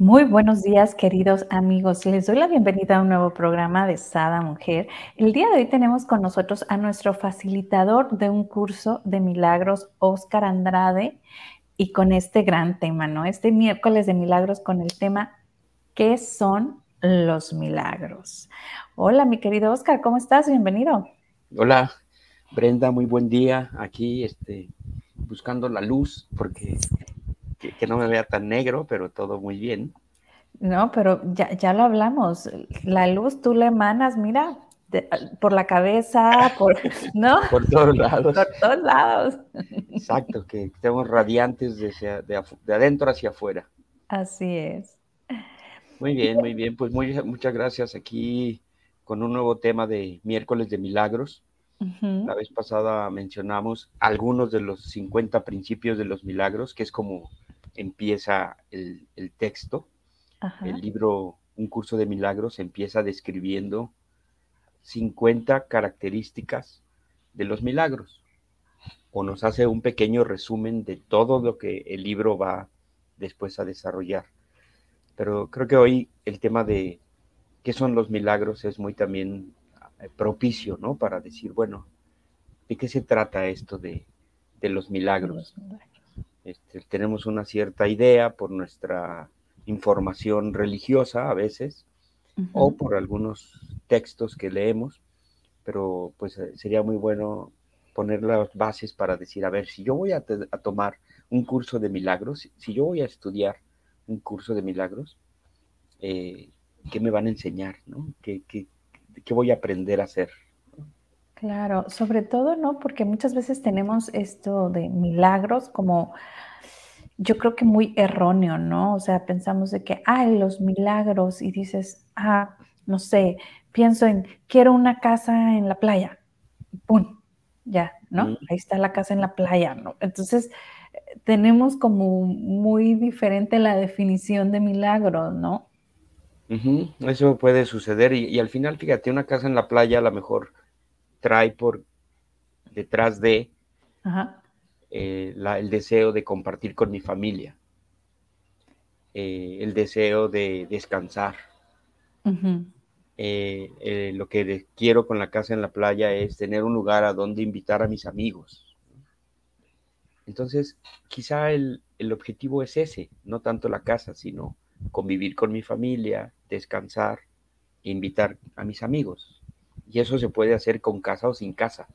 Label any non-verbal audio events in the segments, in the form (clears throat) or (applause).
Muy buenos días, queridos amigos. Les doy la bienvenida a un nuevo programa de Sada Mujer. El día de hoy tenemos con nosotros a nuestro facilitador de un curso de milagros, Oscar Andrade, y con este gran tema, ¿no? Este miércoles de milagros con el tema ¿Qué son los milagros? Hola, mi querido Oscar, ¿cómo estás? Bienvenido. Hola, Brenda, muy buen día. Aquí, este, buscando la luz, porque que, no me vea tan negro, pero todo muy bien. No, pero ya, ya lo hablamos. La luz tú le emanas, mira, por la cabeza, por, (laughs) ¿no? por todos lados. Por todos lados. Exacto, que estemos radiantes de, de, adentro hacia afuera. Así es. Muy bien, muy bien. Pues muy, muchas gracias aquí con un nuevo tema de miércoles de milagros. La vez pasada mencionamos algunos de los 50 principios de los milagros, que es como empieza el, texto. El libro Un curso de milagros empieza describiendo 50 características de los milagros o nos hace un pequeño resumen de todo lo que el libro va después a desarrollar. Pero creo que hoy el tema de qué son los milagros es muy también eh, propicio, ¿no? Para decir, bueno, ¿de qué se trata esto de, los milagros? Este, tenemos una cierta idea por nuestra información religiosa a veces o por algunos textos que leemos, pero pues eh, sería muy bueno poner las bases para decir, a ver, si yo voy a, tomar un curso de milagros, si yo voy a estudiar un curso de milagros, eh, ¿qué me van a enseñar? ¿no? ¿Qué, qué, ¿Qué voy a aprender a hacer? Claro, sobre todo, ¿no? Porque muchas veces tenemos esto de milagros como, yo creo que muy erróneo, ¿no? O sea, pensamos de que, ay, los milagros y dices, ah, no sé, pienso en, quiero una casa en la playa, ¡pum! Ya, ¿no? Ahí está la casa en la playa, ¿no? Entonces, tenemos como muy diferente la definición de milagro, ¿no? Eso puede suceder y, al final, fíjate, una casa en la playa a lo mejor trae por detrás de eh, el deseo de compartir con mi familia, eh, el deseo de descansar. Eh, lo que quiero con la casa en la playa es tener un lugar a donde invitar a mis amigos. Entonces, quizá el, el objetivo es ese, no tanto la casa, sino convivir con mi familia, descansar, invitar a mis amigos. Y eso se puede hacer con casa o sin casa.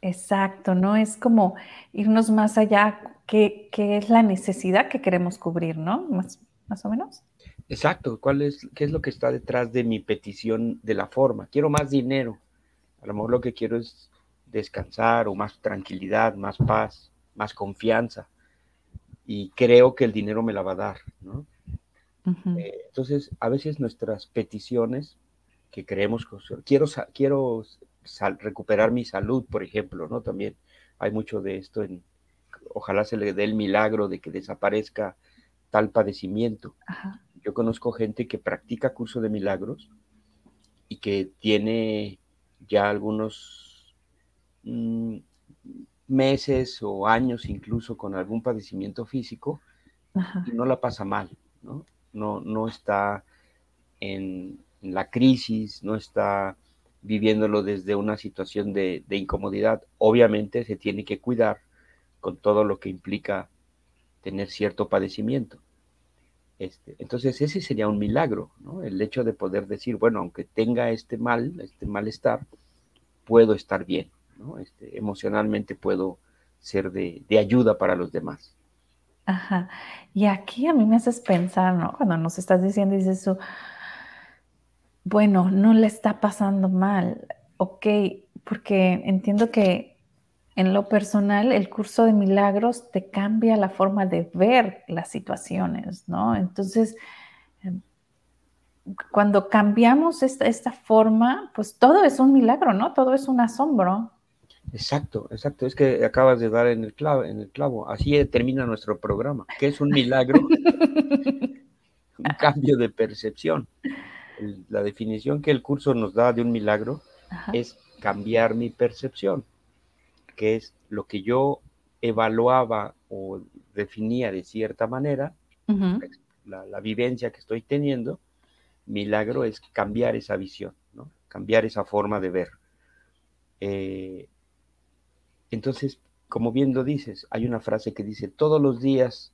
Exacto, ¿no? Es como irnos más allá, ¿qué, es la necesidad que queremos cubrir, ¿no? Más, más o menos. Exacto, ¿cuál es, qué es lo que está detrás de mi petición de la forma? Quiero más dinero. A lo mejor lo que quiero es descansar o más tranquilidad, más paz, más confianza. Y creo que el dinero me la va a dar, ¿no? Eh, entonces, a veces nuestras peticiones que creemos, quiero, quiero recuperar mi salud, por ejemplo, ¿no? También hay mucho de esto en, ojalá se le dé el milagro de que desaparezca tal padecimiento. Yo conozco gente que practica curso de milagros y que tiene ya algunos mm, meses o años incluso con algún padecimiento físico y no la pasa mal, ¿no? no, no está en, la crisis, no está viviéndolo desde una situación de, incomodidad. Obviamente se tiene que cuidar con todo lo que implica tener cierto padecimiento. Este, entonces ese sería un milagro, ¿no? El hecho de poder decir, bueno, aunque tenga este mal, este malestar, puedo estar bien, ¿no? Este, emocionalmente puedo ser de ayuda para los demás. Ajá. Y aquí a mí me haces pensar, ¿no? Cuando nos estás diciendo, dices eso, bueno, no le está pasando mal, ok, porque entiendo que en lo personal, el curso de milagros te cambia la forma de ver las situaciones, ¿no? Entonces, em, cuando cambiamos esta, esta forma, pues todo es un milagro, ¿no? Todo es un asombro. Exacto, exacto. Es que acabas de dar en el clavo, en el clavo. Así termina nuestro programa. ¿Qué es un milagro? (laughs) un cambio de percepción. La definición que el curso nos da de un milagro es cambiar mi percepción, que es lo que yo evaluaba o definía de cierta manera, la, vivencia que estoy teniendo, milagro es cambiar esa visión, ¿no? cambiar esa forma de ver. Eh, entonces, como bien lo dices, hay una frase que dice, todos los días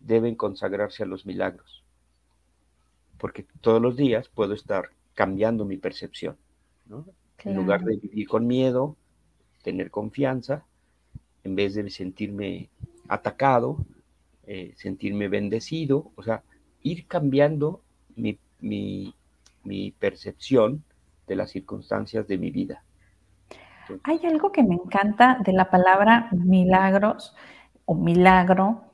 deben consagrarse a los milagros, porque todos los días puedo estar cambiando mi percepción, ¿no? En lugar de vivir con miedo, tener confianza, en vez de sentirme atacado, eh, sentirme bendecido, o sea, ir cambiando mi, mi, percepción de las circunstancias de mi vida. Hay algo que me encanta de la palabra milagros o milagro,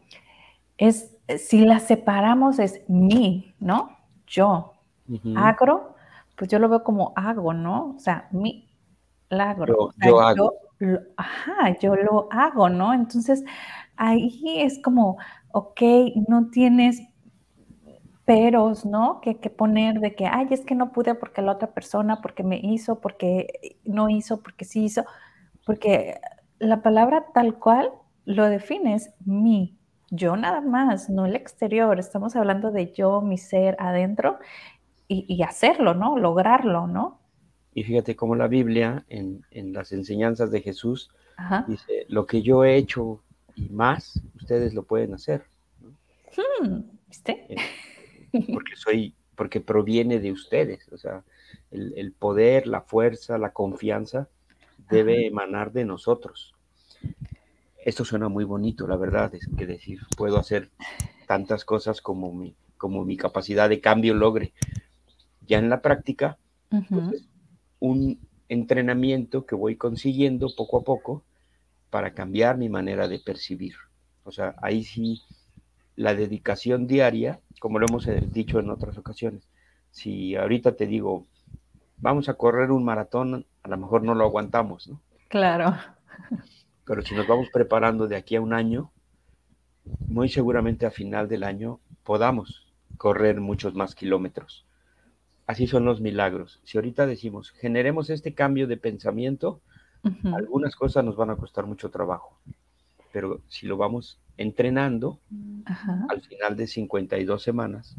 es si la separamos es mi, ¿no? Yo. Agro pues yo lo veo como hago, ¿no? O sea, mi lagro. Yo, hago. lo, ajá, yo lo hago, ¿no? Entonces, ahí es como, ok, no tienes peros, ¿no? Que, que poner de que, ay, es que no pude porque la otra persona, porque me hizo, porque no hizo, porque sí hizo, porque la palabra tal cual lo defines mi, yo nada más, no el exterior. Estamos hablando de yo, mi ser adentro y, hacerlo, ¿no? Lograrlo, ¿no? Y fíjate cómo la Biblia, en, las enseñanzas de Jesús, dice, lo que yo he hecho y más, ustedes lo pueden hacer. Hmm, ¿Viste? Eh, porque soy, porque proviene de ustedes, o sea, el, poder, la fuerza, la confianza debe emanar de nosotros. Esto suena muy bonito, la verdad, es que decir, puedo hacer tantas cosas como mi, como mi capacidad de cambio logre, ya en la práctica, pues, un entrenamiento que voy consiguiendo poco a poco para cambiar mi manera de percibir. O sea, ahí sí la dedicación diaria, como lo hemos dicho en otras ocasiones, si ahorita te digo, vamos a correr un maratón, a lo mejor no lo aguantamos, ¿no? Claro. (laughs) Pero si nos vamos preparando de aquí a un año, muy seguramente a final del año podamos correr muchos más kilómetros así son los milagros. Si ahorita decimos, generemos este cambio de pensamiento, algunas cosas nos van a costar mucho trabajo, pero si lo vamos entrenando, al final de 52 semanas,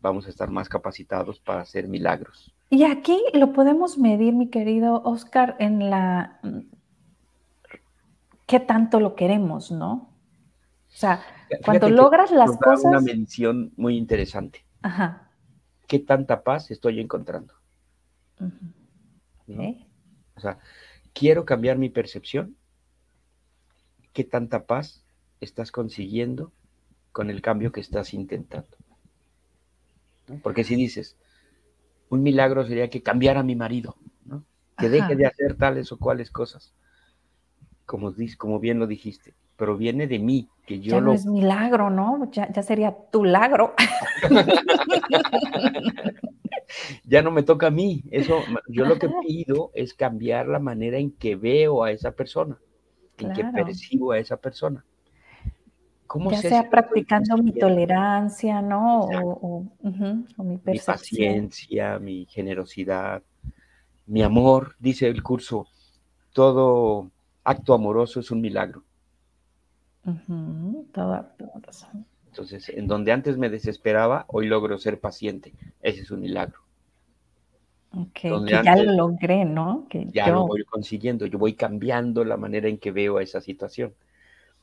vamos a estar más capacitados para hacer milagros. Y aquí lo podemos medir, mi querido Oscar, en la... ¿Qué tanto lo queremos, no? O sea, cuando logras las cosas... Una mención muy interesante. Ajá qué tanta paz estoy encontrando. O sea, quiero cambiar mi percepción. ¿Qué tanta paz estás consiguiendo con el cambio que estás intentando? Porque si dices, un milagro sería que cambiara a mi marido, ¿no? que deje de hacer tales o cuales cosas, como, como bien lo dijiste, proviene de mí, que yo ya no es milagro, ¿no? Ya, sería tu lagro. (laughs) ya no me toca a mí. Eso, yo lo que pido es cambiar la manera en que veo a esa persona, en que percibo a esa persona. ¿Cómo ya sea practicando mi tolerancia, ¿no? O, mi percepción. Mi paciencia, mi generosidad, mi amor, dice el curso, todo acto amoroso es un milagro. Entonces, en donde antes me desesperaba, hoy logro ser paciente. Ese es un milagro. que ya lo logré, ¿no? Que ya lo voy consiguiendo, yo voy cambiando la manera en que veo esa situación.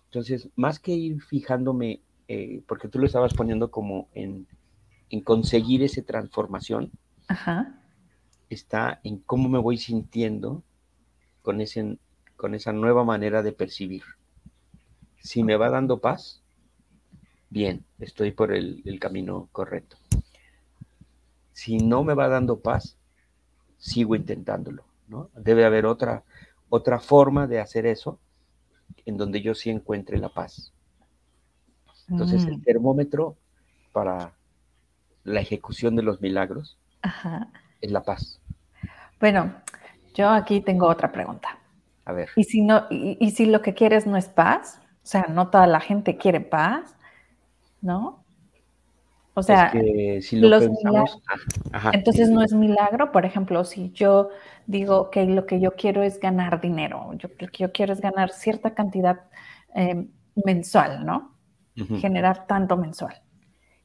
Entonces, más que ir fijándome, eh, porque tú lo estabas poniendo como en, conseguir esa transformación, está en cómo me voy sintiendo con, ese, con esa nueva manera de percibir. Si me va dando paz, bien, estoy por el, camino correcto. Si no me va dando paz, sigo intentándolo, ¿no? Debe haber otra, otra forma de hacer eso en donde yo sí encuentre la paz. Entonces, el Mm, termómetro para la ejecución de los milagros ajá. es la paz. Bueno, yo aquí tengo otra pregunta. A ver, ¿Y si no, y, y si lo que quieres no es paz? O sea, no toda la gente quiere paz, ¿no? O sea, es que si lo los pensamos, ah, ajá, entonces no es milagro. Por ejemplo, si yo digo que lo que yo quiero es ganar dinero, yo, lo que yo quiero es ganar cierta cantidad eh, mensual, ¿no? Generar tanto mensual.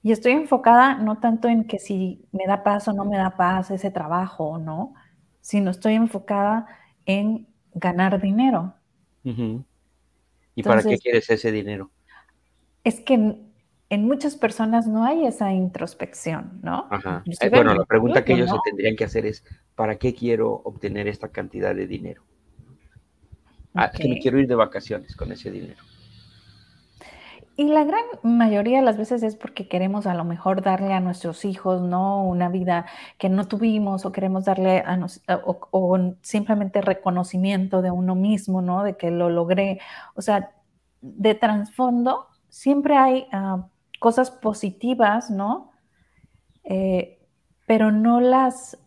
Y estoy enfocada no tanto en que si me da paz o no me da paz ese trabajo o no, sino estoy enfocada en ganar dinero. ¿Y para qué quieres ese dinero? es que en, en muchas personas no hay esa introspección, ¿no? Ajá. Eh, bueno, la pregunta que ellos ¿no? se tendrían que hacer es, ¿para qué quiero obtener esta cantidad de dinero? Ah, es que me quiero ir de vacaciones con ese dinero. Y la gran mayoría de las veces es porque queremos a lo mejor darle a nuestros hijos, ¿no? Una vida que no tuvimos o queremos darle a nos, o simplemente reconocimiento de uno mismo, ¿no? De que lo logré. O sea, de trasfondo siempre hay ah, cosas positivas, ¿no? Eh, pero no las,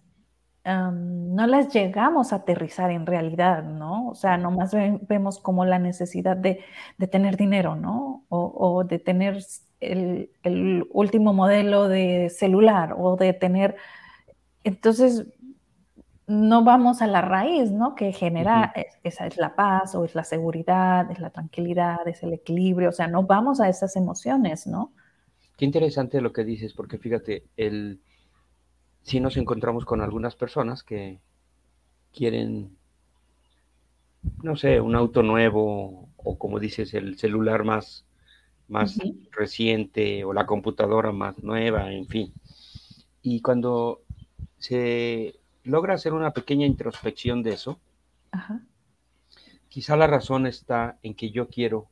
no las llegamos a aterrizar en realidad, ¿no? O sea, nomás ve- vemos como la necesidad de, de tener dinero, ¿no? O, o de tener el, el último modelo de celular o de tener... Entonces, no vamos a la raíz, ¿no? Que genera, es- esa es la paz o es la seguridad, es la tranquilidad, es el equilibrio, o sea, no vamos a esas emociones, ¿no? Qué interesante lo que dices, porque fíjate, el, si nos encontramos con algunas personas que quieren, no sé, un auto nuevo o como dices, el celular más, más reciente o la computadora más nueva, en fin. Y cuando se logra hacer una pequeña introspección de eso, Ajá. quizá la razón está en que yo quiero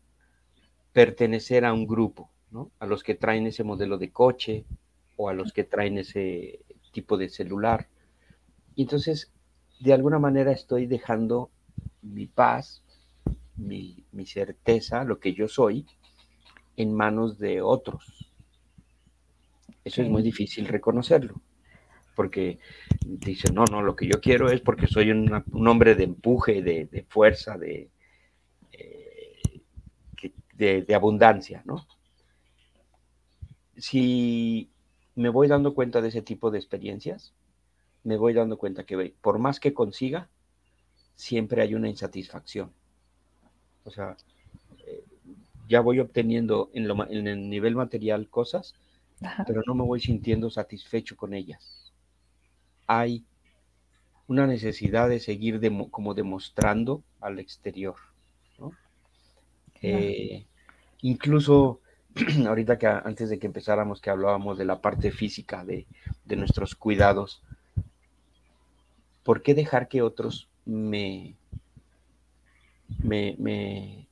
pertenecer a un grupo, ¿no? A los que traen ese modelo de coche o a los que traen ese tipo de celular. Y entonces, de alguna manera estoy dejando mi paz, mi, mi certeza, lo que yo soy, en manos de otros. Eso es muy difícil reconocerlo, porque dicen, no, no, lo que yo quiero es porque soy una- un hombre de empuje, de, de fuerza, de, eh, de, de abundancia, ¿no? Si me voy dando cuenta de ese tipo de experiencias, me voy dando cuenta que por más que consiga, siempre hay una insatisfacción. O sea, eh, ya voy obteniendo en, lo en el nivel material cosas, Ajá. pero no me voy sintiendo satisfecho con ellas. Hay una necesidad de seguir como demostrando al exterior. Eh, incluso (clears throat) ahorita que antes de que empezáramos que hablábamos de la parte física de, de nuestros cuidados, ¿por qué dejar que otros me, me, me,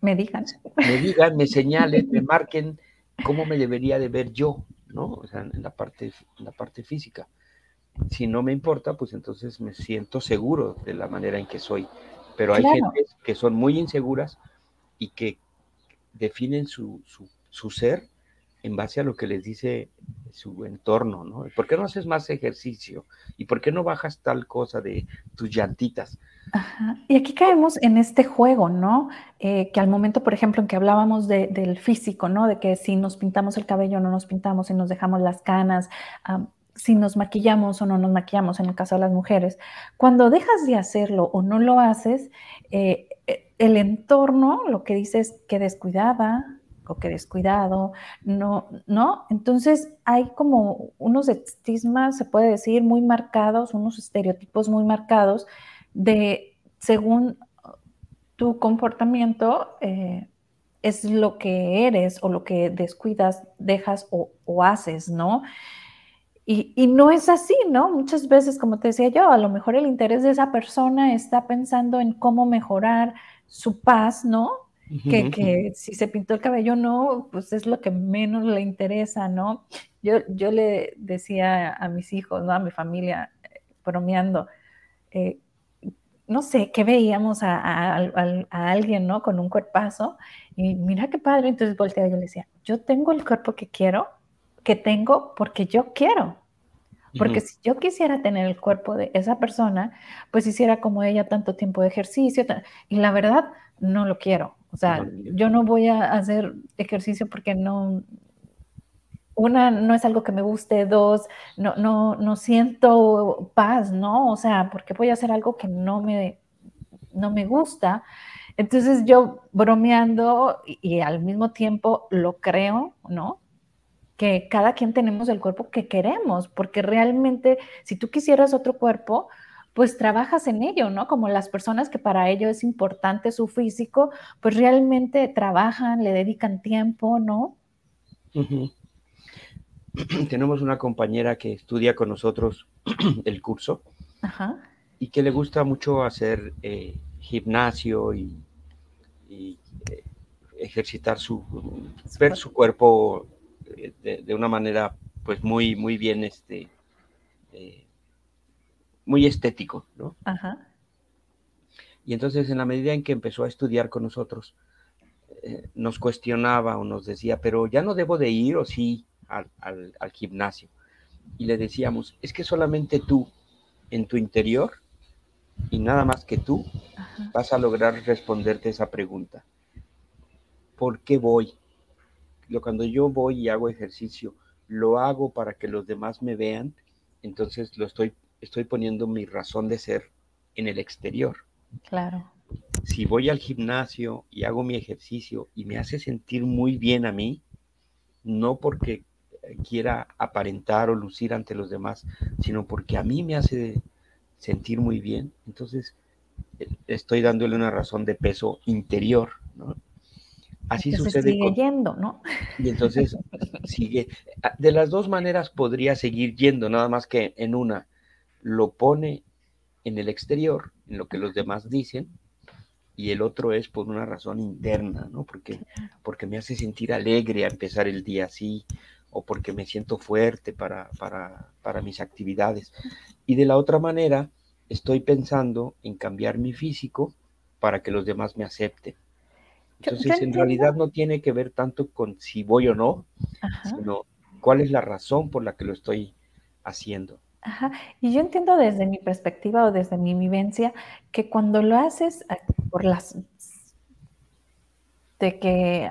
Me digan. me digan, me señalen, me marquen cómo me debería de ver yo, ¿no? O sea, en la parte, en la parte física. Si no me importa, pues entonces me siento seguro de la manera en que soy. Pero hay Claro. gentes que son muy inseguras y que definen su, su, ser en base a lo que les dice su entorno, ¿no? ¿Por qué no haces más ejercicio? ¿Y por qué no bajas tal cosa de tus llantitas? Y aquí caemos en este juego, ¿no? Eh, que al momento, por ejemplo, en que hablábamos de- del físico, ¿no? De que si nos pintamos el cabello no nos pintamos, si nos dejamos las canas, si nos maquillamos o no nos maquillamos, en el caso de las mujeres, cuando dejas de hacerlo o no lo haces, eh, el entorno lo que dice es que descuidada o que descuidado, no, ¿no? Entonces hay como unos estigmas, se puede decir, muy marcados, unos estereotipos muy marcados de según tu comportamiento eh, es lo que eres o lo que descuidas, dejas o haces, ¿no? Y, y, no es así, ¿no? Muchas veces, como te decía yo, a lo mejor el interés de esa persona está pensando en cómo mejorar su paz, ¿no? Uh -huh. que, que, si se pintó el cabello no, pues es lo que menos le interesa, ¿no? Yo, yo le decía a mis hijos, ¿no? A mi familia, bromeando, eh, no sé, que veíamos a, alguien, ¿no? Con un cuerpazo y mira qué padre, entonces volteaba y yo le decía, yo tengo el cuerpo que quiero, que tengo porque yo quiero. Porque si yo quisiera tener el cuerpo de esa persona, pues hiciera como ella tanto tiempo de ejercicio. Y la verdad, no lo quiero. O sea, yo no voy a hacer ejercicio porque no, una, no es algo que me guste, dos, no, no, no siento paz, ¿no? O sea, porque voy a hacer algo que no me, no me gusta. Entonces yo bromeando y, al mismo tiempo lo creo, ¿no? Que cada quien tenemos el cuerpo que queremos, porque realmente si tú quisieras otro cuerpo, pues trabajas en ello, ¿no? Como las personas que para ello es importante su físico, pues realmente trabajan, le dedican tiempo, ¿no? (clears throat) Tenemos una compañera que estudia con nosotros (clears throat) el curso y que le gusta mucho hacer eh, gimnasio y, eh, ejercitar su, ver su cuerpo eh, de, una manera pues muy, muy bien este, muy estético, ¿no? Ajá. Y entonces en la medida en que empezó a estudiar con nosotros, eh, nos cuestionaba o nos decía, pero ya no debo de ir o sí al, gimnasio. Y le decíamos, es que solamente tú, en tu interior, y nada más que tú, vas a lograr responderte esa pregunta. ¿Por qué voy? Cuando yo voy y hago ejercicio, lo hago para que los demás me vean, entonces lo estoy estoy poniendo mi razón de ser en el exterior. Claro. Si voy al gimnasio y hago mi ejercicio y me hace sentir muy bien a mí, no porque quiera aparentar o lucir ante los demás, sino porque a mí me hace sentir muy bien, entonces eh, estoy dándole una razón de peso interior, ¿no? Así sucede. Sigue yendo, ¿no? Y entonces (laughs) sigue. De las dos maneras podría seguir yendo, nada más que en una lo pone en el exterior, en lo que los demás dicen, y el otro es por una razón interna, ¿no? Porque, porque me hace sentir alegre a empezar el día así, o porque me siento fuerte para, para, mis actividades. Y de la otra manera, estoy pensando en cambiar mi físico para que los demás me acepten. Entonces, en realidad no tiene que ver tanto con si voy o no, sino cuál es la razón por la que lo estoy haciendo. Ajá. Y yo entiendo desde mi perspectiva o desde mi vivencia que cuando lo haces por las de que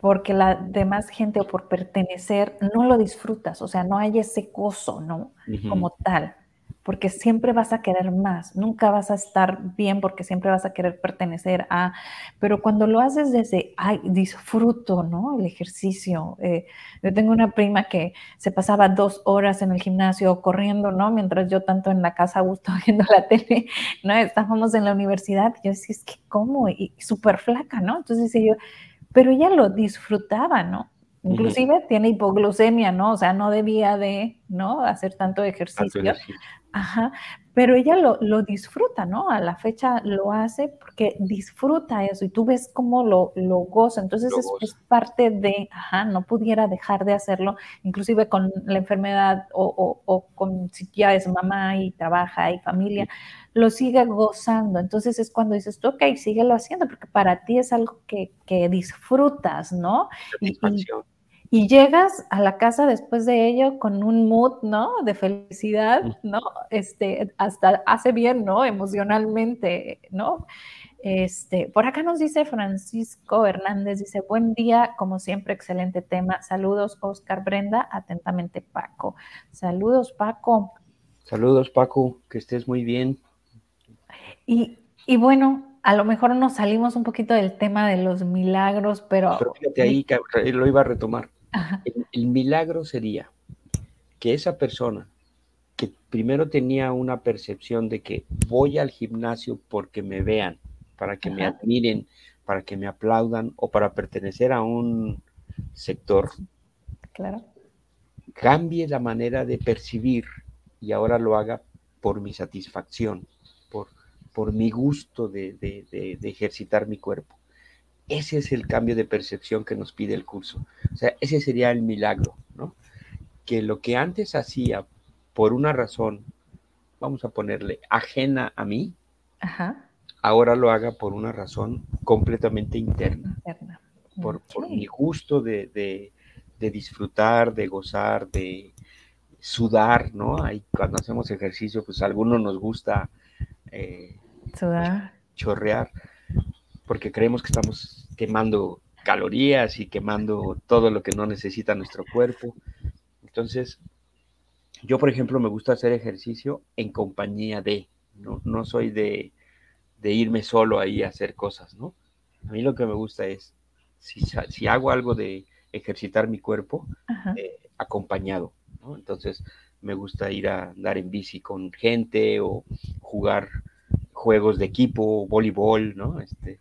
porque la demás gente o por pertenecer no lo disfrutas, o sea, no hay ese gozo, ¿no? Como tal porque siempre vas a querer más, nunca vas a estar bien porque siempre vas a querer pertenecer a, pero cuando lo haces desde, ay, disfruto, ¿no? El ejercicio. Eh, yo tengo una prima que se pasaba dos horas en el gimnasio corriendo, ¿no? Mientras yo tanto en la casa a gusto (laughs) viendo la tele, ¿no? Estábamos en la universidad, y yo decía, es que cómo, y, súper flaca, ¿no? Entonces decía yo, pero ella lo disfrutaba, ¿no? Inclusive tiene hipoglucemia, ¿no? O sea, no debía de, ¿no? Hacer tanto ejercicio. Ajá, pero ella lo, lo, disfruta, ¿no? A la fecha lo hace porque disfruta eso y tú ves cómo lo, lo goza. Entonces es, parte de, ajá, no pudiera dejar de hacerlo, inclusive con la enfermedad o, o, con si ya es mamá y trabaja y familia, lo sigue gozando. Entonces es cuando dices tú, ok, síguelo haciendo porque para ti es algo que, que disfrutas, ¿no? Y, y llegas a la casa después de ello con un mood, ¿no? De felicidad, ¿no? Este, hasta hace bien, ¿no? Emocionalmente, ¿no? Este, por acá nos dice Francisco Hernández, dice, buen día, como siempre, excelente tema. Saludos, Oscar Brenda, atentamente Paco. Saludos, Paco. Saludos, Paco, que estés muy bien. Y, y bueno, a lo mejor nos salimos un poquito del tema de los milagros, pero... Pero fíjate ahí que lo iba a retomar. El, milagro sería que esa persona que primero tenía una percepción de que voy al gimnasio porque me vean, para que me admiren, para que me aplaudan o para pertenecer a un sector, claro. cambie la manera de percibir y ahora lo haga por mi satisfacción, por, por mi gusto de ejercitar mi cuerpo. Ese es el cambio de percepción que nos pide el curso. O sea, ese sería el milagro, ¿no? Que lo que antes hacía por una razón, vamos a ponerle, ajena a mí, ahora lo haga por una razón completamente interna. Por, mi gusto de, disfrutar, de gozar, de sudar, ¿no? Ahí cuando hacemos ejercicio, pues a algunos nos gusta eh, sudar, chorrear, porque creemos que estamos quemando calorías y quemando todo lo que no necesita nuestro cuerpo. Entonces, yo, por ejemplo, me gusta hacer ejercicio en compañía de, no, no soy de, irme solo ahí a hacer cosas, ¿no? A mí lo que me gusta es, si, hago algo de ejercitar mi cuerpo, eh, acompañado, ¿no? Entonces, me gusta ir a andar en bici con gente o jugar juegos de equipo, voleibol, ¿no? Este,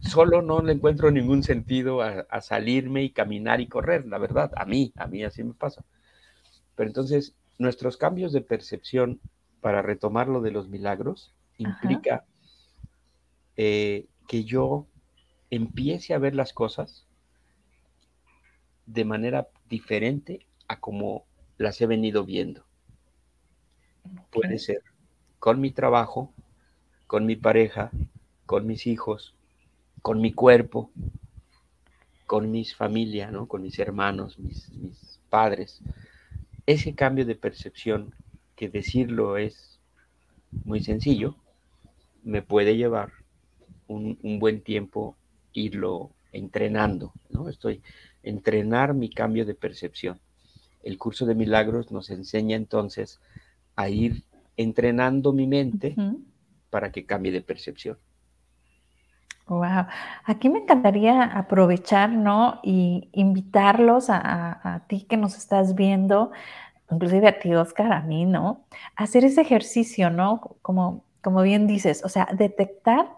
solo no le encuentro ningún sentido a, salirme y caminar y correr, la verdad, a mí, a mí así me pasa. Pero entonces, nuestros cambios de percepción para retomar lo de los milagros implica eh, que yo empiece a ver las cosas de manera diferente a como las he venido viendo. Puede ser con mi trabajo, con mi pareja, con mis hijos, con mi cuerpo, con mis familia, ¿no? con mis hermanos, mis, padres. Ese cambio de percepción, que decirlo es muy sencillo, me puede llevar un, buen tiempo irlo entrenando, ¿no? Estoy entrenar mi cambio de percepción. El curso de milagros nos enseña entonces a ir entrenando mi mente para que cambie de percepción. Wow, aquí me encantaría aprovechar, ¿no? Y invitarlos a, ti que nos estás viendo, inclusive a ti, Oscar, a mí, ¿no? Hacer ese ejercicio, ¿no? Como, como bien dices, o sea, detectar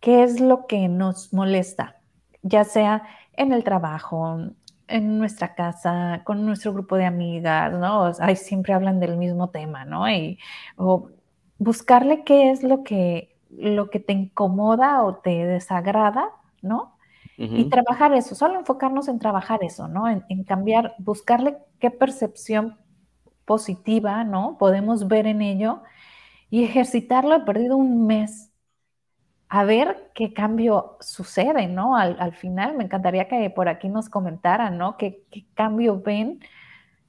qué es lo que nos molesta, ya sea en el trabajo, en nuestra casa, con nuestro grupo de amigas, ¿no? Ay, siempre hablan del mismo tema, ¿no? Y, o buscarle qué es lo que lo que te incomoda o te desagrada, ¿no? Y trabajar eso, solo enfocarnos en trabajar eso, ¿no? En, cambiar, buscarle qué percepción positiva, ¿no? Podemos ver en ello y ejercitarlo. He perdido un mes a ver qué cambio sucede, ¿no? Al, final me encantaría que por aquí nos comentaran, ¿no? ¿Qué, cambio ven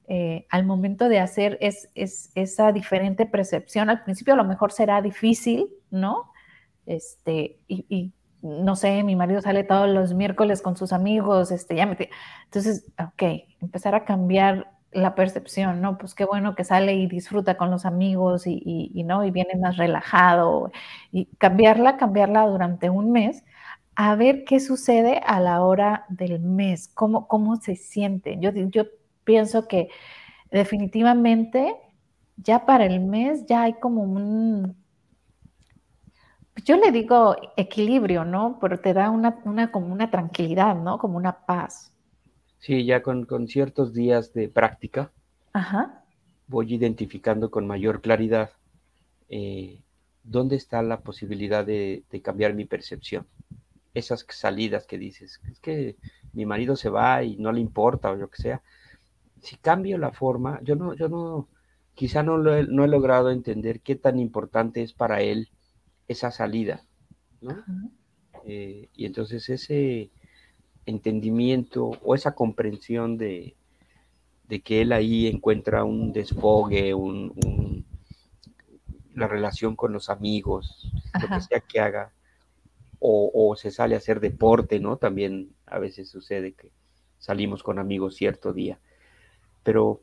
eh, al momento de hacer es, esa diferente percepción? Al principio a lo mejor será difícil, ¿no? Este, y, no sé, mi marido sale todos los miércoles con sus amigos, este, ya me... Entonces, ok, empezar a cambiar la percepción, ¿no? Pues qué bueno que sale y disfruta con los amigos y, ¿no? Y viene más relajado y cambiarla, cambiarla durante un mes a ver qué sucede a la hora del mes, cómo, cómo se siente. Yo, yo pienso que definitivamente ya para el mes ya hay como un, yo le digo equilibrio, ¿no? Pero te da una, como una tranquilidad, ¿no? Como una paz. Sí, ya con, ciertos días de práctica, voy identificando con mayor claridad eh, dónde está la posibilidad de, cambiar mi percepción. Esas salidas que dices, es que mi marido se va y no le importa o lo que sea. Si cambio la forma, yo no, yo no, quizá no, no he logrado entender qué tan importante es para él esa salida, ¿no? Eh, y entonces ese entendimiento o esa comprensión de, que él ahí encuentra un desfogue, un, la relación con los amigos, lo que sea que haga, o, se sale a hacer deporte, ¿no? También a veces sucede que salimos con amigos cierto día, pero,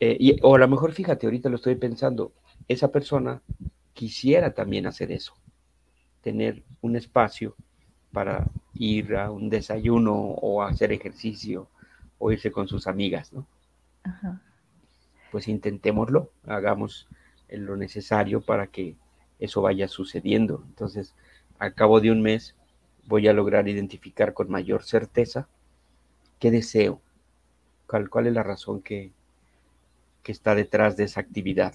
eh, o a lo mejor fíjate, ahorita lo estoy pensando, esa persona quisiera también hacer eso, tener un espacio para ir a un desayuno o hacer ejercicio o irse con sus amigas, ¿no? Pues intentémoslo, hagamos lo necesario para que eso vaya sucediendo. Entonces, al cabo de un mes voy a lograr identificar con mayor certeza qué deseo, cuál, cuál es la razón que, que está detrás de esa actividad.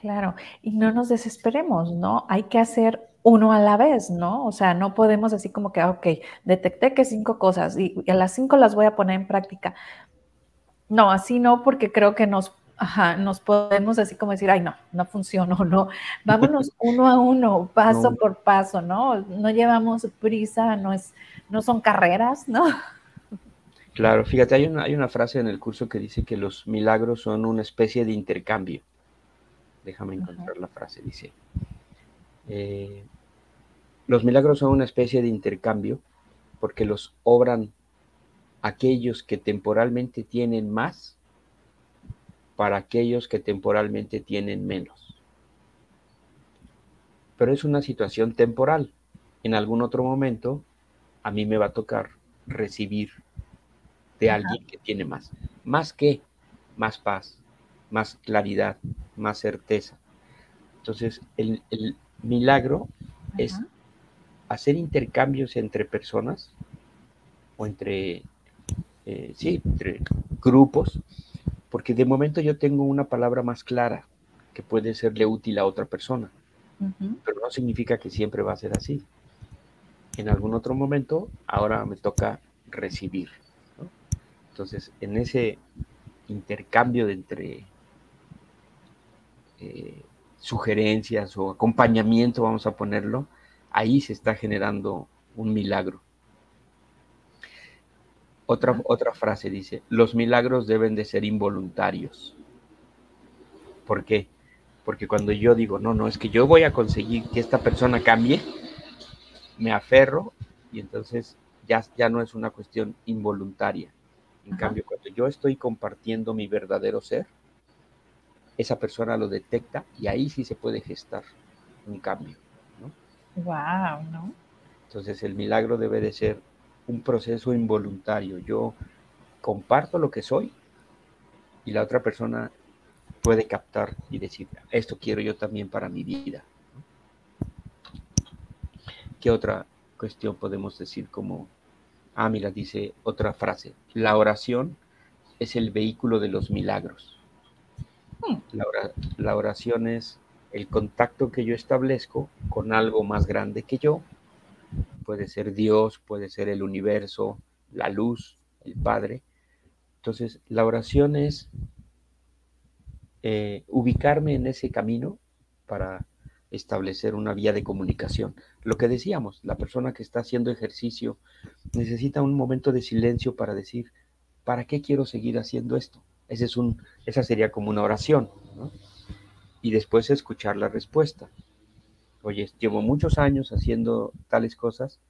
Claro, y no nos desesperemos, ¿no? Hay que hacer uno a la vez, ¿no? O sea, no podemos así como que, ok, detecté que cinco cosas y, a las cinco las voy a poner en práctica. No, así no, porque creo que nos Ajá, nos podemos así como decir, ay, no, no funcionó, no. (laughs) Vámonos uno a uno, paso por paso, ¿no? No llevamos prisa, no, es, no son carreras, ¿no? Claro, fíjate, hay una, hay una frase en el curso que dice que los milagros son una especie de intercambio. Déjame encontrar la frase, dice. Eh, los milagros son una especie de intercambio porque los obran aquellos que temporalmente tienen más para aquellos que temporalmente tienen menos. Pero es una situación temporal. En algún otro momento a mí me va a tocar recibir de alguien que tiene más. Más que más paz, más claridad, más certeza. Entonces, el, milagro es hacer intercambios entre personas o entre, eh, sí, entre grupos, porque de momento yo tengo una palabra más clara que puede serle útil a otra persona, pero no significa que siempre va a ser así. En algún otro momento, ahora me toca recibir. Entonces, en ese intercambio de entre eh, sugerencias o acompañamiento, vamos a ponerlo, ahí se está generando un milagro. Otra, otra frase dice, los milagros deben de ser involuntarios. ¿Por qué? Porque cuando yo digo, no, no, es que yo voy a conseguir que esta persona cambie, me aferro y entonces ya, ya no es una cuestión involuntaria. En cambio, cuando yo estoy compartiendo mi verdadero ser, esa persona lo detecta y ahí sí se puede gestar un cambio. ¿no? Wow, ¿no? Entonces el milagro debe de ser un proceso involuntario. Yo comparto lo que soy y la otra persona puede captar y decir, esto quiero yo también para mi vida. ¿Qué otra cuestión podemos decir como Ah, mira, dice otra frase. La oración es el vehículo de los milagros. Hmm. La, oración es el contacto que yo establezco con algo más grande que yo. Puede ser Dios, puede ser el universo, la luz, el Padre. Entonces, la oración es eh, ubicarme en ese camino para establecer una vía de comunicación. Lo que decíamos, la persona que está haciendo ejercicio necesita un momento de silencio para decir, ¿para qué quiero seguir haciendo esto? Ese es un, esa sería como una oración, Y después escuchar la respuesta. Oye, llevo muchos años haciendo tales cosas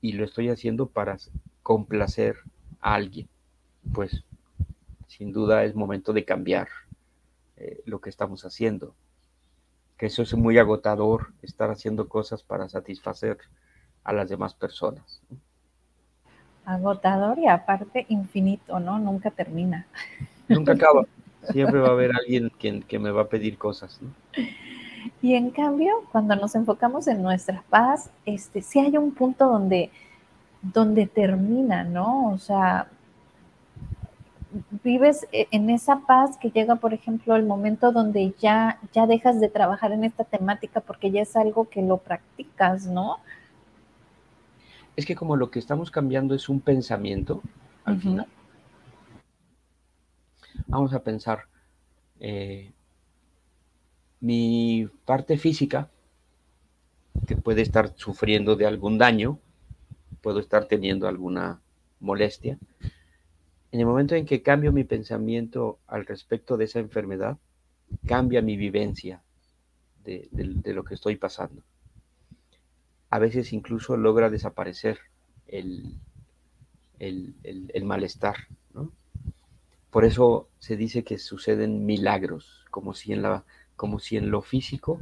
y lo estoy haciendo para complacer a alguien. Pues sin duda es momento de cambiar eh, lo que estamos haciendo que eso es muy agotador, estar haciendo cosas para satisfacer a las demás personas. Agotador y aparte infinito, ¿no? Nunca termina. Nunca acaba. Siempre va a haber alguien que, que me va a pedir cosas. ¿no? Y en cambio, cuando nos enfocamos en nuestra paz, este, sí hay un punto donde, donde termina, ¿no? O sea, vives e, en esa paz que llega, por ejemplo, el momento donde ya, ya dejas de trabajar en esta temática porque ya es algo que lo practicas, ¿no? Es que como lo que estamos cambiando es un pensamiento, al final, vamos a pensar, eh, mi parte física, que puede estar sufriendo de algún daño, puedo estar teniendo alguna molestia, en el momento en que cambio mi pensamiento al respecto de esa enfermedad, cambia mi vivencia de, lo que estoy pasando. A veces incluso logra desaparecer el, el, malestar. Por eso se dice que suceden milagros, como si, en la, como si en lo físico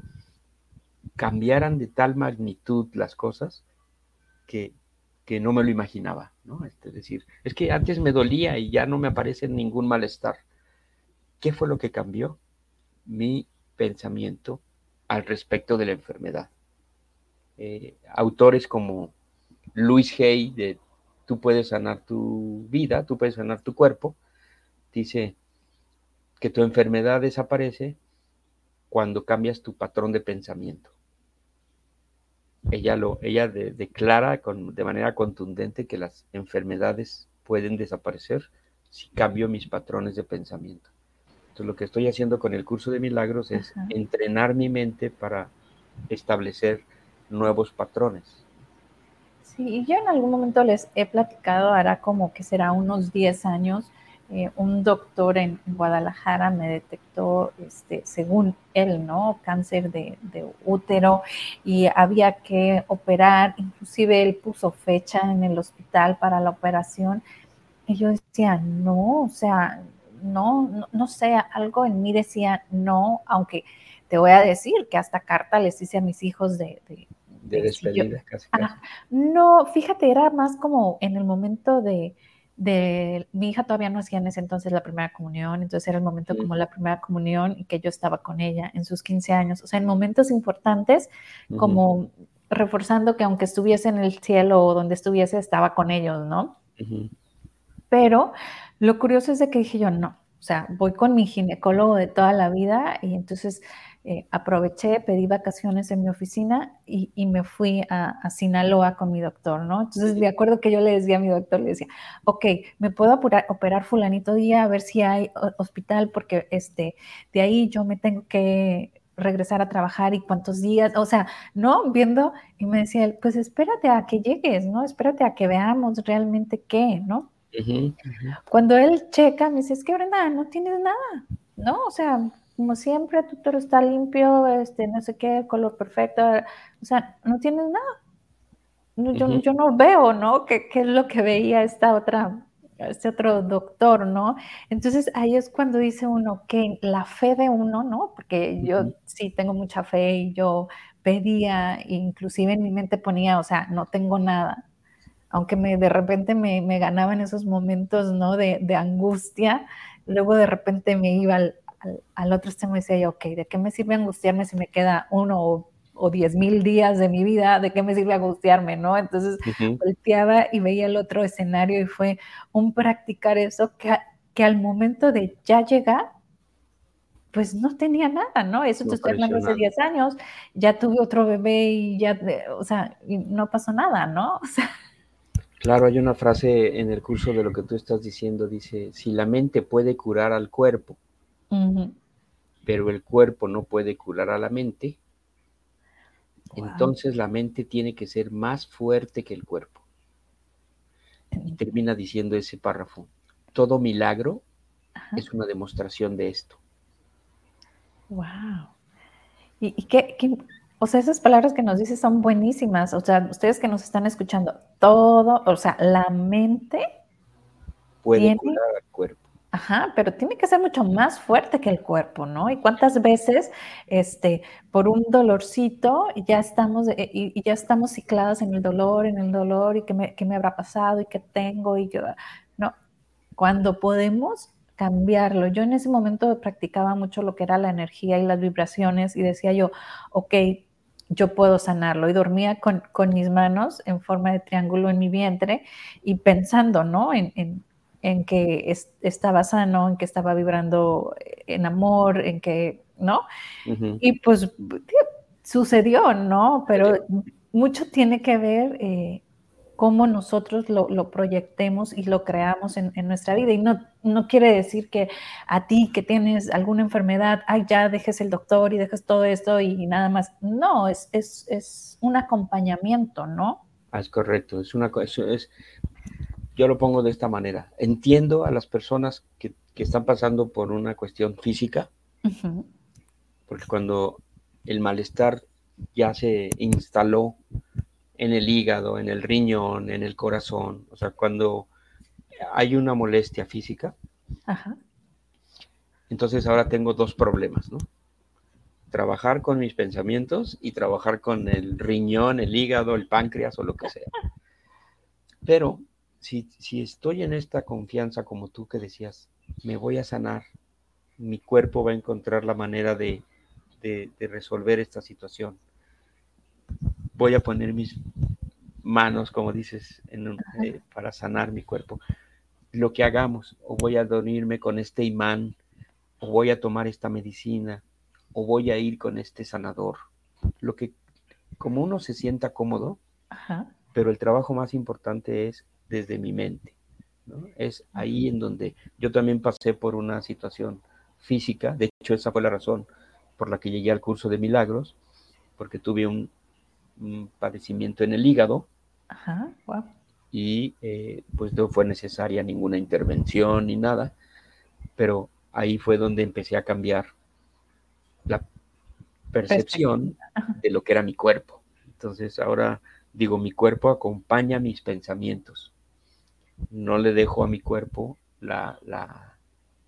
cambiaran de tal magnitud las cosas que que no me lo imaginaba, ¿no? Es decir, es que antes me dolía y ya no me aparece ningún malestar. ¿Qué fue lo que cambió? Mi pensamiento al respecto de la enfermedad. Eh, autores como Luis Hay, de Tú puedes sanar tu vida, tú puedes sanar tu cuerpo, dice que tu enfermedad desaparece cuando cambias tu patrón de pensamiento ella, lo, ella declara con, de manera contundente que las enfermedades pueden desaparecer si cambio mis patrones de pensamiento. Entonces, lo que estoy haciendo con el curso de milagros es entrenar mi mente para establecer nuevos patrones. Sí, yo en algún momento les he platicado, hará como que será unos 10 años, eh, un doctor en Guadalajara me detectó, este, según él, ¿no? Cáncer de, útero y había que operar, inclusive él puso fecha en el hospital para la operación. Y yo decía, no, o sea, no, no, sé, algo en mí decía no, aunque te voy a decir que hasta carta les hice a mis hijos de... De, despedida, casi, no, fíjate, era más como en el momento de de mi hija todavía no hacía en ese entonces la primera comunión, entonces era el momento como la primera comunión y que yo estaba con ella en sus 15 años, o sea, en momentos importantes, como reforzando que aunque estuviese en el cielo o donde estuviese, estaba con ellos, ¿no? Pero lo curioso es de que dije yo, no, o sea, voy con mi ginecólogo de toda la vida y entonces eh, aproveché, pedí vacaciones en mi oficina y, me fui a, Sinaloa con mi doctor, ¿no? Entonces me acuerdo que yo le decía a mi doctor, le decía, ok, me puedo apurar, operar fulanito día a ver si hay hospital porque este, de ahí yo me tengo que regresar a trabajar y cuántos días, o sea, ¿no? Viendo y me decía, pues espérate a que llegues, ¿no? Espérate a que veamos realmente qué, ¿no? Cuando él checa, me dice, es que Brenda, no tienes nada, ¿no? O sea, como siempre, tu toro está limpio, este, no sé qué, color perfecto, o sea, no tienes nada. yo, yo, no veo, ¿no? ¿Qué, ¿Qué, es lo que veía esta otra, este otro doctor, ¿no? Entonces ahí es cuando dice uno que la fe de uno, ¿no? Porque yo sí tengo mucha fe y yo pedía, inclusive en mi mente ponía, o sea, no tengo nada, aunque me, de repente me, me ganaban esos momentos, ¿no? De, de angustia, luego de repente me iba al, al, otro extremo decía yo, ok, ¿de qué me sirve angustiarme si me queda uno o, diez mil días de mi vida? ¿De qué me sirve angustiarme, no? Entonces volteaba y veía el otro escenario y fue un practicar eso que, que al momento de ya llegar, pues no tenía nada, ¿no? Eso te estoy hablando hace 10 años, ya tuve otro bebé y ya, o sea, y no pasó nada, ¿no? (laughs) O sea, Claro, hay una frase en el curso de lo que tú estás diciendo, dice, si la mente puede curar al cuerpo, pero el cuerpo no puede curar a la mente, entonces la mente tiene que ser más fuerte que el cuerpo. Y termina diciendo ese párrafo, todo milagro es una demostración de esto. Wow. ¿Y, qué, o sea, esas palabras que nos dices son buenísimas. O sea, ustedes que nos están escuchando, todo, o sea, la mente puede curar al cuerpo. Ajá, pero tiene que ser mucho más fuerte que el cuerpo, ¿no? Y cuántas veces, este, por un dolorcito, ya estamos, eh, y, ya estamos cicladas en el dolor, en el dolor, y qué me, qué me habrá pasado, y qué tengo, y qué, no. Cuando podemos cambiarlo, yo en ese momento practicaba mucho lo que era la energía y las vibraciones, y decía yo, ok, yo puedo sanarlo. Y dormía con, con mis manos en forma de triángulo en mi vientre y pensando, ¿no? en, en que estaba sano, en que estaba vibrando en amor, en que, ¿no? Y pues sucedió, ¿no? Pero mucho tiene que ver eh, cómo nosotros lo, proyectemos y lo creamos en, nuestra vida. Y no, no quiere decir que a ti que tienes alguna enfermedad, ay, ya dejes el doctor y dejes todo esto y, nada más. No, es, es, un acompañamiento, ¿no? Ah, es correcto, es una es, yo lo pongo de esta manera. Entiendo a las personas que, están pasando por una cuestión física, porque cuando el malestar ya se instaló en el hígado, en el riñón, en el corazón, o sea, cuando hay una molestia física, entonces ahora tengo dos problemas, ¿no? Trabajar con mis pensamientos y trabajar con el riñón, el hígado, el páncreas o lo que sea. Pero si, estoy en esta confianza como tú que decías, me voy a sanar, mi cuerpo va a encontrar la manera de, resolver esta situación. Voy a poner mis manos, como dices, eh, para sanar mi cuerpo. Lo que hagamos, o voy a dormirme con este imán, o voy a tomar esta medicina, o voy a ir con este sanador. Lo que, como uno se sienta cómodo, pero el trabajo más importante es desde mi mente. Es ahí en donde yo también pasé por una situación física. De hecho, esa fue la razón por la que llegué al curso de milagros, porque tuve un, padecimiento en el hígado. Ajá, wow. Y eh, pues no fue necesaria ninguna intervención ni nada, pero ahí fue donde empecé a cambiar la percepción de lo que era mi cuerpo. Entonces ahora digo, mi cuerpo acompaña mis pensamientos. No le dejo a mi cuerpo la, la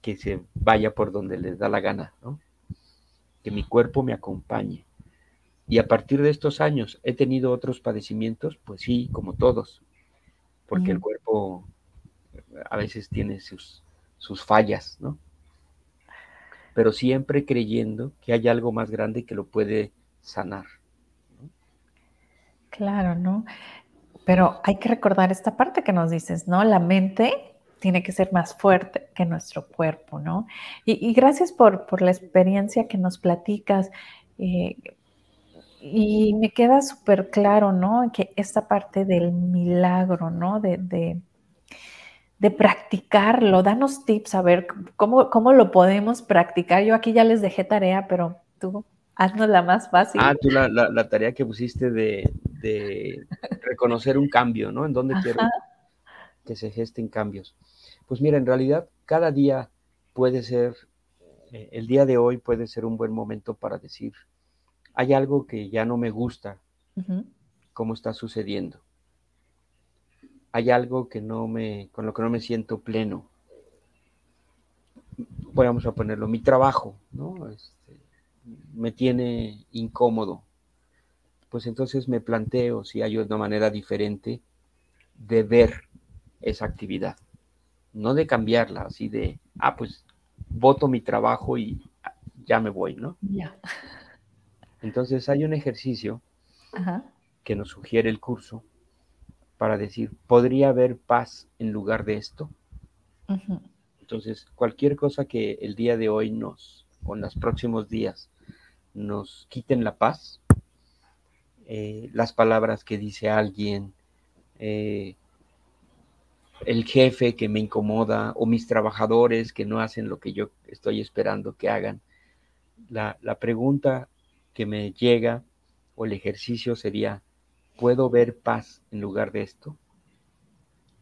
que se vaya por donde les da la gana, ¿no? Que mi cuerpo me acompañe. Y a partir de estos años, ¿he tenido otros padecimientos? Pues sí, como todos, porque el cuerpo a veces tiene sus, sus fallas, ¿no? Pero siempre creyendo que hay algo más grande que lo puede sanar. Claro, ¿no? Pero hay que recordar esta parte que nos dices, ¿no? La mente tiene que ser más fuerte que nuestro cuerpo, ¿no? Y, gracias por, la experiencia que nos platicas. Eh, y me queda súper claro, ¿no? Que esta parte del milagro, ¿no? De, de, practicarlo. Danos tips, a ver, ¿cómo, ¿cómo lo podemos practicar? Yo aquí ya les dejé tarea, pero tú haznos la más fácil. Ah, tú la, la tarea que pusiste de, de reconocer un cambio, ¿no? En dónde quiero que se gesten cambios. Pues mira, en realidad cada día puede ser, eh, el día de hoy puede ser un buen momento para decir, hay algo que ya no me gusta, cómo está sucediendo. Hay algo que no me, con lo que no me siento pleno. Vamos a ponerlo, mi trabajo, ¿no? Me tiene incómodo pues entonces me planteo si hay una manera diferente de ver esa actividad, no de cambiarla, así de, ah, pues voto mi trabajo y ya me voy, ¿no? Ya. Entonces hay un ejercicio que nos sugiere el curso para decir, ¿podría haber paz en lugar de esto? Entonces, cualquier cosa que el día de hoy nos, o en los próximos días, nos quiten la paz, eh, las palabras que dice alguien, eh, el jefe que me incomoda o mis trabajadores que no hacen lo que yo estoy esperando que hagan. La, pregunta que me llega o el ejercicio sería, ¿puedo ver paz en lugar de esto?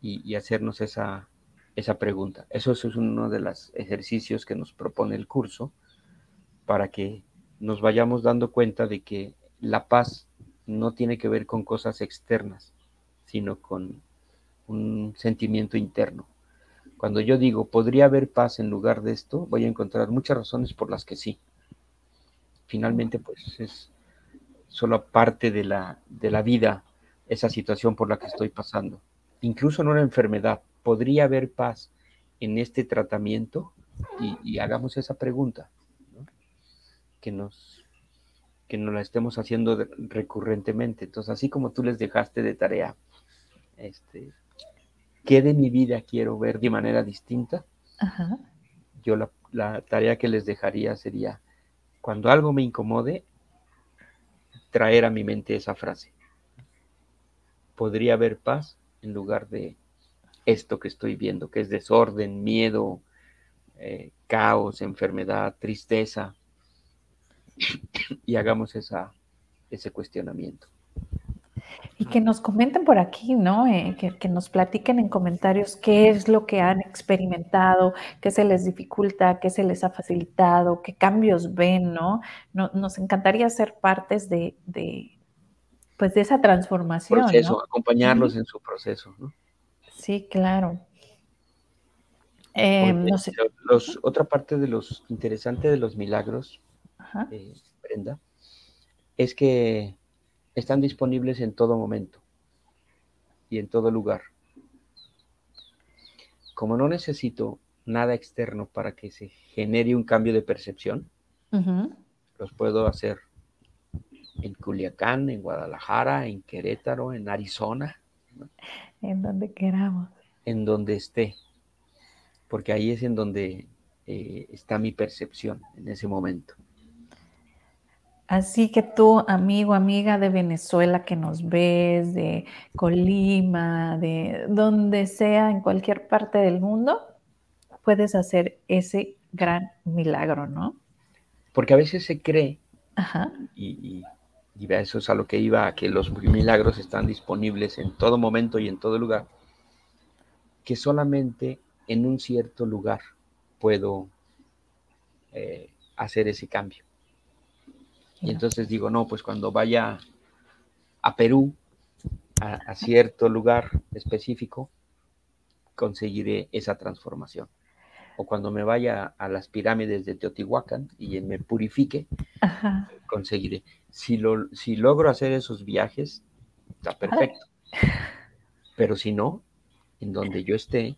Y, hacernos esa, esa pregunta. Eso es uno de los ejercicios que nos propone el curso para que nos vayamos dando cuenta de que la paz no tiene que ver con cosas externas, sino con un sentimiento interno. Cuando yo digo, podría haber paz en lugar de esto, voy a encontrar muchas razones por las que sí. Finalmente, pues es solo parte de la, de la vida esa situación por la que estoy pasando. Incluso en una enfermedad, ¿podría haber paz en este tratamiento? Y, hagamos esa pregunta, que nos que no la estemos haciendo recurrentemente. Entonces, así como tú les dejaste de tarea, este, ¿qué de mi vida quiero ver de manera distinta? Yo la, la, tarea que les dejaría sería, cuando algo me incomode, traer a mi mente esa frase. Podría haber paz en lugar de esto que estoy viendo, que es desorden, miedo, eh, caos, enfermedad, tristeza y hagamos esa, ese cuestionamiento. Y que nos comenten por aquí, ¿no? Eh, que, nos platiquen en comentarios qué es lo que han experimentado, qué se les dificulta, qué se les ha facilitado, qué cambios ven, ¿no? nos encantaría ser partes de, pues de esa transformación. Proceso, acompañarlos en su proceso, ¿no? Sí, claro. Eh, otra parte de los interesante de los milagros eh, Brenda, es que están disponibles en todo momento y en todo lugar. Como no necesito nada externo para que se genere un cambio de percepción, los puedo hacer en Culiacán, en Guadalajara, en Querétaro, en Arizona. En donde queramos. En donde esté. Porque ahí es en donde eh, está mi percepción en ese momento. Así que tú, amigo, amiga de Venezuela que nos ves, de Colima, de donde sea, en cualquier parte del mundo, puedes hacer ese gran milagro, ¿no? Porque a veces se cree, y, y, eso es a lo que iba, que los milagros están disponibles en todo momento y en todo lugar, que solamente en un cierto lugar puedo eh, hacer ese cambio. Y entonces digo, no, pues cuando vaya a Perú, a, cierto lugar específico, conseguiré esa transformación. O cuando me vaya a las pirámides de Teotihuacán y me purifique, conseguiré. Si, lo, si logro hacer esos viajes, está perfecto. (laughs) Pero si no, en donde yo esté,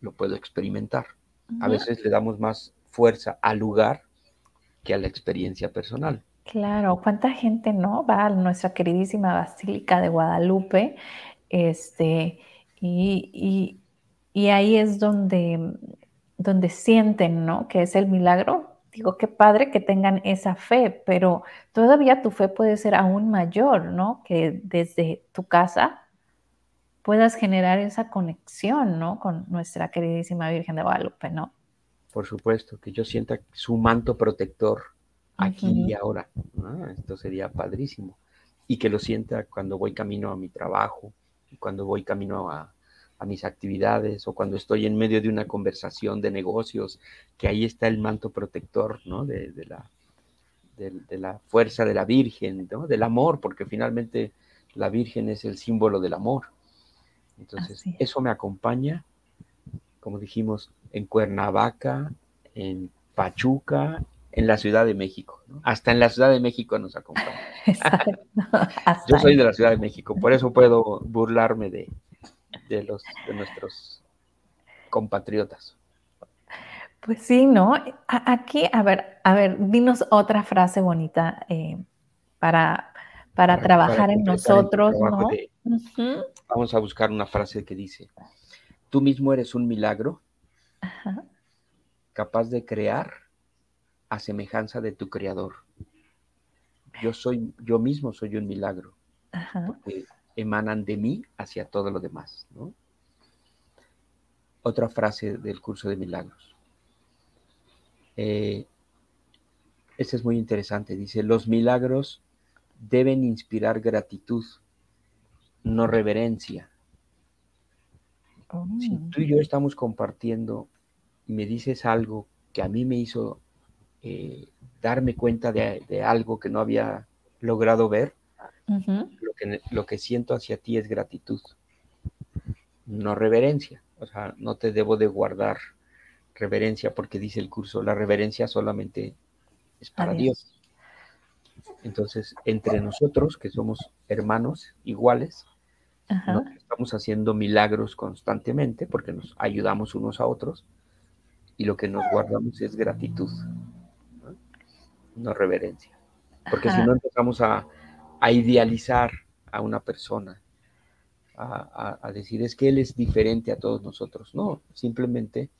lo puedo experimentar. A veces le damos más fuerza al lugar que a la experiencia personal. Claro, cuánta gente no va a nuestra queridísima Basílica de Guadalupe, este, y, ahí es donde, donde sienten, ¿no? Que es el milagro. Digo, qué padre que tengan esa fe, pero todavía tu fe puede ser aún mayor, ¿no? Que desde tu casa puedas generar esa conexión, ¿no? Con nuestra queridísima Virgen de Guadalupe, ¿no? Por supuesto, que yo sienta su manto protector aquí y ahora. Esto sería padrísimo. Y que lo sienta cuando voy camino a mi trabajo, cuando voy camino a, mis actividades o cuando estoy en medio de una conversación de negocios, que ahí está el manto protector ¿no? de, la, de, la fuerza de la Virgen, ¿no? del amor, porque finalmente la Virgen es el símbolo del amor. Entonces, eso me acompaña, como dijimos, en Cuernavaca, en Pachuca, en la Ciudad de México. Hasta en la Ciudad de México nos acompaña. (laughs) (laughs) Yo soy de la Ciudad de México, por eso puedo burlarme de, los, de nuestros compatriotas. Pues sí, ¿no? Aquí, a ver, a ver, dinos otra frase bonita eh, para, para, trabajar en nosotros, ¿no? Vamos a buscar una frase que dice, tú mismo eres un milagro capaz de crear a semejanza de tu creador. Yo soy, yo mismo soy un milagro, porque emanan de mí hacia todo lo demás. Otra frase del curso de milagros. Eh, este es muy interesante. Dice, los milagros deben inspirar gratitud, no reverencia. Si oh. tú y yo estamos compartiendo y me dices algo que a mí me hizo eh, darme cuenta de, algo que no había logrado ver, lo, que, lo que siento hacia ti es gratitud, no reverencia. O sea, no te debo de guardar reverencia porque dice el curso, la reverencia solamente es para Dios. Entonces, entre nosotros, que somos hermanos iguales, estamos haciendo milagros constantemente porque nos ayudamos unos a otros y lo que nos guardamos es gratitud, no, reverencia. Porque si no empezamos a, idealizar a una persona, a, decir es que él es diferente a todos nosotros. No, simplemente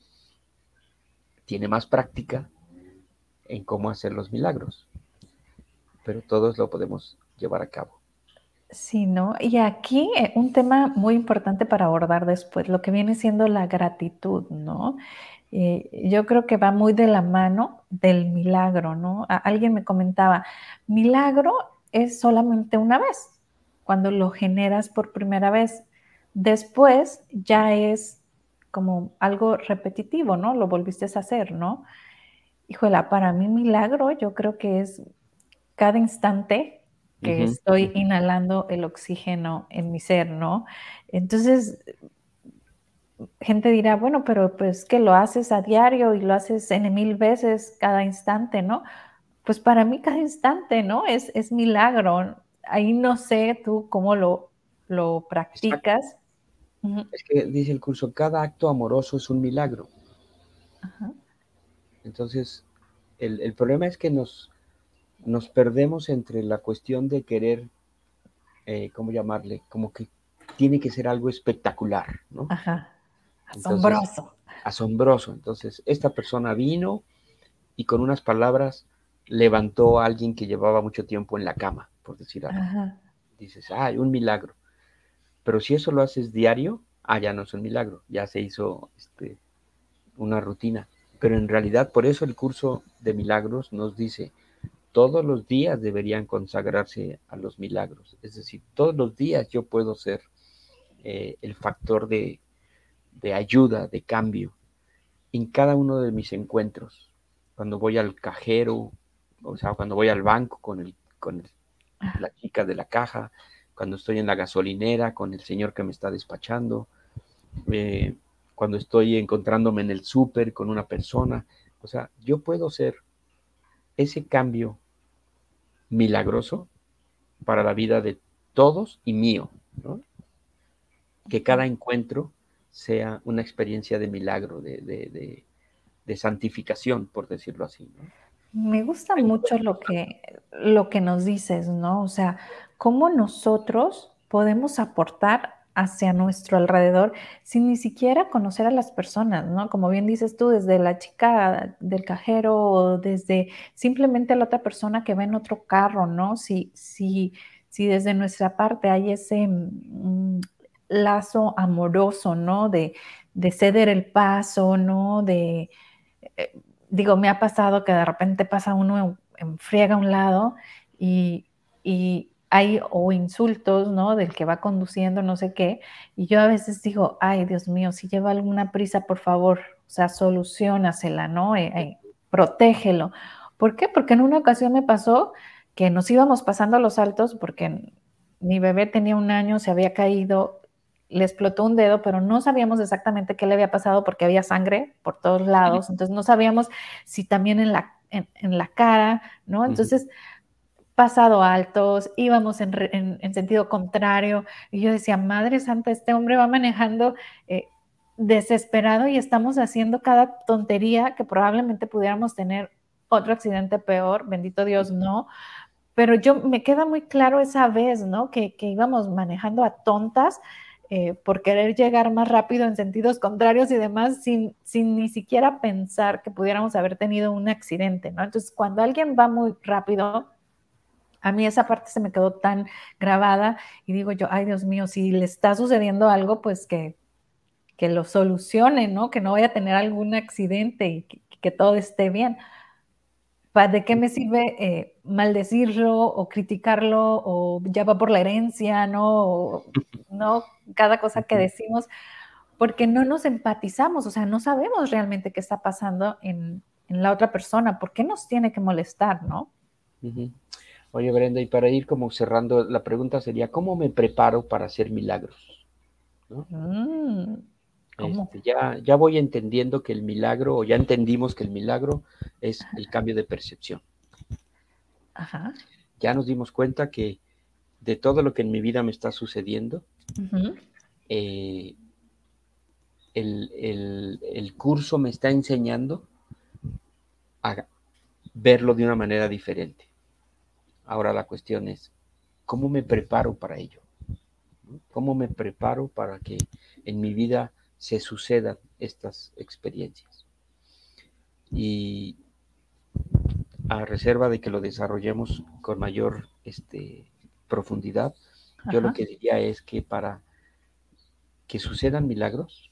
tiene más práctica en cómo hacer los milagros, pero todos lo podemos llevar a cabo. Sí, ¿no? Y aquí eh, un tema muy importante para abordar después, lo que viene siendo la gratitud, ¿no? Eh, yo creo que va muy de la mano del milagro, ¿no? alguien me comentaba, milagro es solamente una vez, cuando lo generas por primera vez. Después ya es como algo repetitivo, ¿no? Lo volviste a hacer, ¿no? Híjole, para mí milagro yo creo que es cada instante que estoy inhalando el oxígeno en mi ser, ¿no? Entonces, gente dirá, bueno, pero pues que lo haces a diario y lo haces en mil veces cada instante, ¿no? Pues para mí cada instante, ¿no? Es, es milagro. Ahí no sé tú cómo lo, lo practicas. Es que dice el curso, cada acto amoroso es un milagro. Entonces, el, problema es que nos, nos perdemos entre la cuestión de querer, eh, ¿cómo llamarle? Como que tiene que ser algo espectacular, ¿no? Ajá. Asombroso. asombroso. Entonces, esta persona vino y con unas palabras levantó a alguien que llevaba mucho tiempo en la cama, por decir algo. Dices, ay, un milagro. Pero si eso lo haces diario, ah, ya no es un milagro, ya se hizo este, una rutina. Pero en realidad, por eso el curso de milagros nos dice, todos los días deberían consagrarse a los milagros. Es decir, todos los días yo puedo ser eh, el factor de, ayuda, de cambio, en cada uno de mis encuentros. Cuando voy al cajero, o sea, cuando voy al banco con, el, con la chica de la caja, cuando estoy en la gasolinera con el señor que me está despachando, eh, cuando estoy encontrándome en el súper con una persona. O sea, yo puedo ser ese cambio milagroso para la vida de todos y mío, ¿no? Que cada encuentro sea una experiencia de milagro, de, santificación, por decirlo así. Me gusta mucho lo que, lo que nos dices, ¿no? O sea, cómo nosotros podemos aportar hacia nuestro alrededor sin ni siquiera conocer a las personas, ¿no? Como bien dices tú, desde la chica del cajero o desde simplemente la otra persona que va en otro carro, ¿no? Si, si, si desde nuestra parte hay ese mm, lazo amoroso, ¿no? De, de, ceder el paso, ¿no? De, eh, digo, me ha pasado que de repente pasa uno en, friega a un lado y, y hay o insultos, ¿no? Del que va conduciendo, no sé qué. Y yo a veces digo, ay, Dios mío, si lleva alguna prisa, por favor, o sea, solucionasela, ¿no? Eh, eh, protégelo. ¿Por qué? Porque en una ocasión me pasó que nos íbamos pasando los altos porque mi bebé tenía un año, se había caído, le explotó un dedo, pero no sabíamos exactamente qué le había pasado porque había sangre por todos lados, entonces no sabíamos si también en la, en, la cara, ¿no? Entonces pasado altos, íbamos en, sentido contrario, y yo decía, Madre Santa, este hombre va manejando eh, desesperado y estamos haciendo cada tontería que probablemente pudiéramos tener otro accidente peor, bendito Dios, no. Pero yo me queda muy claro esa vez, ¿no? Que, íbamos manejando a tontas eh, por querer llegar más rápido en sentidos contrarios y demás, sin, sin ni siquiera pensar que pudiéramos haber tenido un accidente, ¿no? Entonces, cuando alguien va muy rápido, a mí esa parte se me quedó tan grabada y digo yo, ay Dios mío, si le está sucediendo algo, pues que, que lo solucione, ¿no? Que no vaya a tener algún accidente y que, todo esté bien. ¿De qué me sirve eh, maldecirlo o criticarlo o ya va por la herencia, ¿no? (laughs) ¿no? Cada cosa que decimos, porque no nos empatizamos, o sea, no sabemos realmente qué está pasando en, la otra persona, ¿por qué nos tiene que molestar, ¿no? Oye, Brenda, y para ir como cerrando, la pregunta sería, ¿cómo me preparo para hacer milagros? Mm, este, ya, ya voy entendiendo que el milagro, o ya entendimos que el milagro es el cambio de percepción. Ajá. Ya nos dimos cuenta que de todo lo que en mi vida me está sucediendo, eh, el curso me está enseñando a verlo de una manera diferente. Ahora la cuestión es, ¿cómo me preparo para ello? ¿Cómo me preparo para que en mi vida se sucedan estas experiencias? Y a reserva de que lo desarrollemos con mayor este, profundidad, yo lo que diría es que para que sucedan milagros,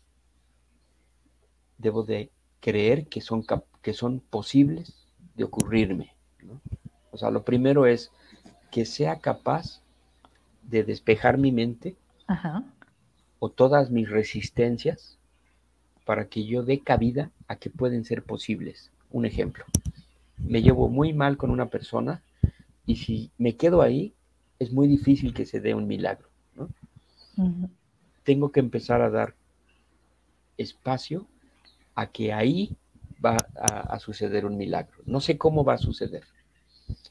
debo de creer que son, que son posibles de ocurrirme. ¿no? O sea, lo primero es que sea capaz de despejar mi mente o todas mis resistencias para que yo dé cabida a que pueden ser posibles. Un ejemplo, me llevo muy mal con una persona y si me quedo ahí, es muy difícil que se dé un milagro. Tengo que empezar a dar espacio a que ahí va a suceder un milagro. No sé cómo va a suceder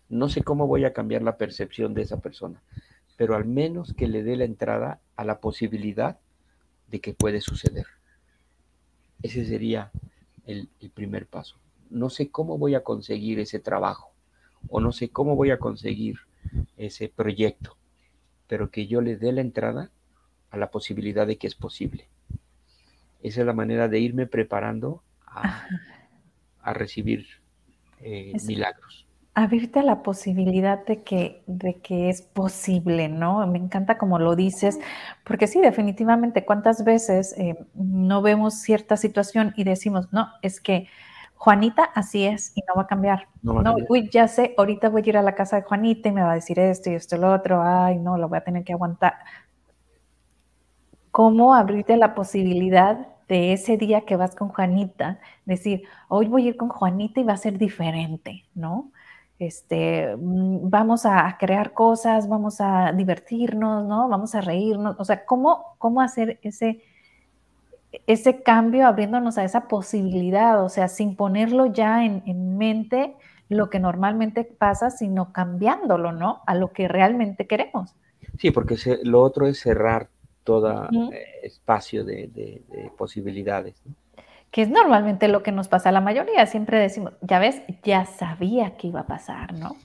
no sé cómo voy a cambiar la percepción de esa persona, pero al menos que le dé la entrada a la posibilidad de que puede suceder. Ese sería el, primer paso. No sé cómo voy a conseguir ese trabajo o no sé cómo voy a conseguir ese proyecto, pero que yo le dé la entrada a la posibilidad de que es posible. Esa es la manera de irme preparando a, (laughs) recibir eh, milagros abrirte a la posibilidad de que, de que es posible, ¿no? Me encanta como lo dices, porque sí, definitivamente, ¿cuántas veces eh, no vemos cierta situación y decimos, no, es que Juanita así es y no va a cambiar. No, uy, ya sé, ahorita voy a ir a la casa de Juanita y me va a decir esto y esto y lo otro, ay, no, lo voy a tener que aguantar. ¿Cómo abrirte la posibilidad de ese día que vas con Juanita? Decir, hoy voy a ir con Juanita y va a ser diferente, ¿no? Este, mm, vamos a crear cosas, vamos a divertirnos, ¿no? Vamos a reírnos. O sea, ¿cómo, cómo hacer ese, ese cambio abriéndonos a esa posibilidad? O sea, sin ponerlo ya en, en mente lo que normalmente pasa, sino cambiándolo, ¿no? A lo que realmente queremos. Sí, porque lo otro es cerrar todo eh, espacio de, de posibilidades. ¿no? Que es normalmente lo que nos pasa a la mayoría. Siempre decimos, ya ves, ya sabía que iba a pasar, ¿no?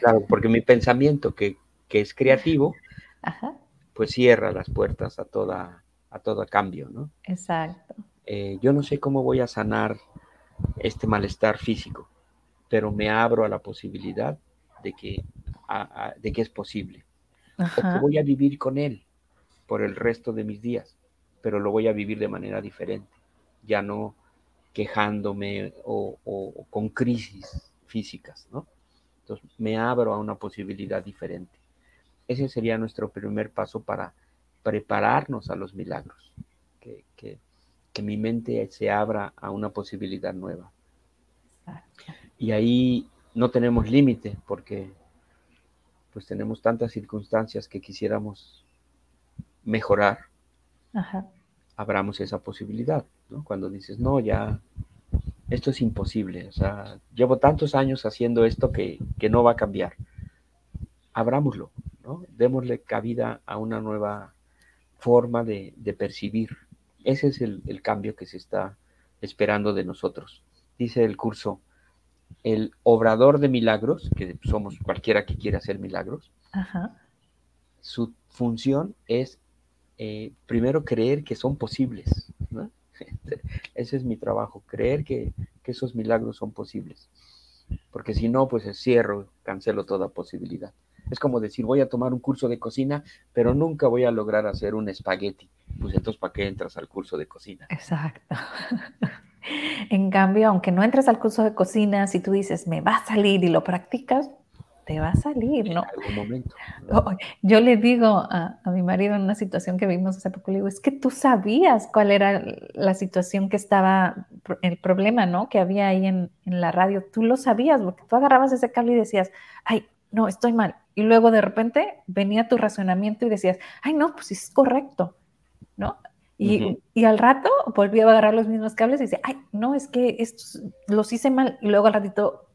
Claro, porque mi pensamiento que, es creativo, pues cierra las puertas a toda a todo cambio, ¿no? Exacto. Eh, yo no sé cómo voy a sanar este malestar físico, pero me abro a la posibilidad de que, de que es posible. Porque voy a vivir con él por el resto de mis días, pero lo voy a vivir de manera diferente ya no quejándome o, con crisis físicas, ¿no? Entonces me abro a una posibilidad diferente. Ese sería nuestro primer paso para prepararnos a los milagros, que, que, mi mente se abra a una posibilidad nueva. Y ahí no tenemos límite porque pues tenemos tantas circunstancias que quisiéramos mejorar. Abramos esa posibilidad. Cuando dices, no, ya, esto es imposible, o sea, llevo tantos años haciendo esto que, no va a cambiar. Abrámoslo, ¿no? Démosle cabida a una nueva forma de, percibir. Ese es el, cambio que se está esperando de nosotros. Dice el curso, el obrador de milagros, que somos cualquiera que quiera hacer milagros, su función es eh, primero creer que son posibles. (laughs) Ese es mi trabajo, creer que, esos milagros son posibles. Porque si no, pues cierro, cancelo toda posibilidad. Es como decir, voy a tomar un curso de cocina, pero nunca voy a lograr hacer un espagueti. Pues entonces, ¿para qué entras al curso de cocina? Exacto. (laughs) En cambio, aunque no entres al curso de cocina, si tú dices, me va a salir y lo practicas, te va a salir, ¿no? En algún momento. Yo le digo a, mi marido en una situación que vimos hace poco, le digo, es que tú sabías cuál era la situación que estaba, el problema, ¿no? Que había ahí en, la radio, tú lo sabías, porque tú agarrabas ese cable y decías, ay, no, estoy mal. Y luego de repente venía tu razonamiento y decías, ay, no, pues es correcto, ¿no? Y, y, al rato volví a agarrar los mismos cables y dice, ay, no, es que estos los hice mal. Y luego al ratito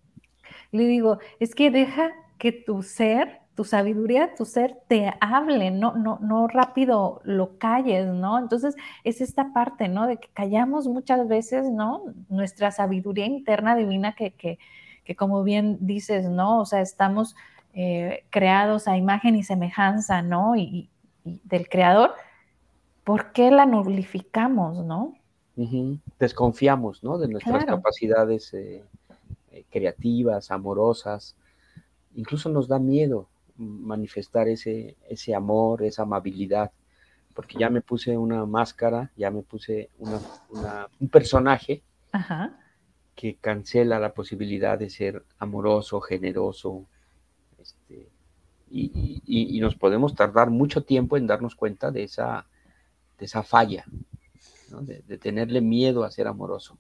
le digo, es que deja que tu ser, tu sabiduría, tu ser te hable, no, no, no rápido lo calles, ¿no? Entonces es esta parte, ¿no? De que callamos muchas veces, ¿no? Nuestra sabiduría interna divina que, que, que como bien dices, ¿no? O sea, estamos eh, creados a imagen y semejanza, ¿no? Y, del creador, ¿por qué la nulificamos, ¿no? Desconfiamos, ¿no? De nuestras capacidades eh, eh, creativas, amorosas, incluso nos da miedo manifestar ese, ese amor, esa amabilidad, porque ya me puse una máscara, ya me puse un personaje que cancela la posibilidad de ser amoroso, generoso, este, y, nos podemos tardar mucho tiempo en darnos cuenta de esa, de esa falla, de, tenerle miedo a ser amorosos.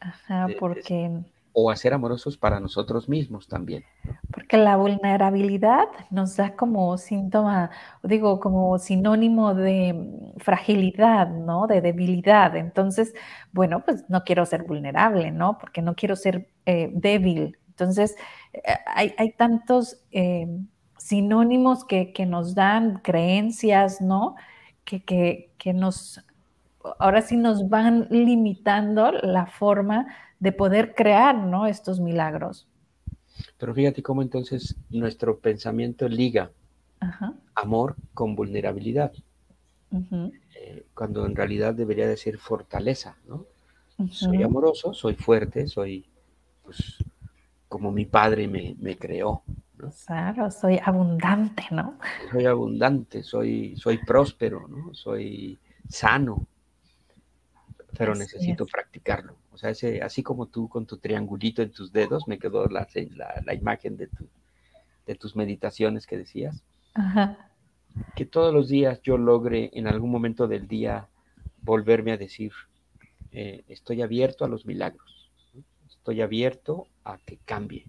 Ajá, porque o a ser amorosos para nosotros mismos también. Porque la vulnerabilidad nos da como síntoma, digo, como sinónimo de fragilidad, ¿no? De debilidad. Entonces, bueno, pues no quiero ser vulnerable, ¿no? Porque no quiero ser eh, débil. Entonces, eh, hay, tantos eh, sinónimos que, nos dan creencias, ¿no? Que, que nos, ahora sí nos van limitando la forma de poder crear ¿no? estos milagros. Pero fíjate cómo entonces nuestro pensamiento liga amor con vulnerabilidad, eh, cuando en realidad debería de ser fortaleza, ¿no? Soy amoroso, soy fuerte, soy pues, como mi padre me, me creó. Claro, soy abundante, ¿no? Soy abundante, soy, soy próspero, ¿no? Soy sano, pero necesito practicarlo. O sea, ese, así como tú con tu triangulito en tus dedos, me quedó la, la, imagen de, tu, de tus meditaciones que decías. Que todos los días yo logre en algún momento del día volverme a decir, eh, estoy abierto a los milagros, estoy abierto a que cambie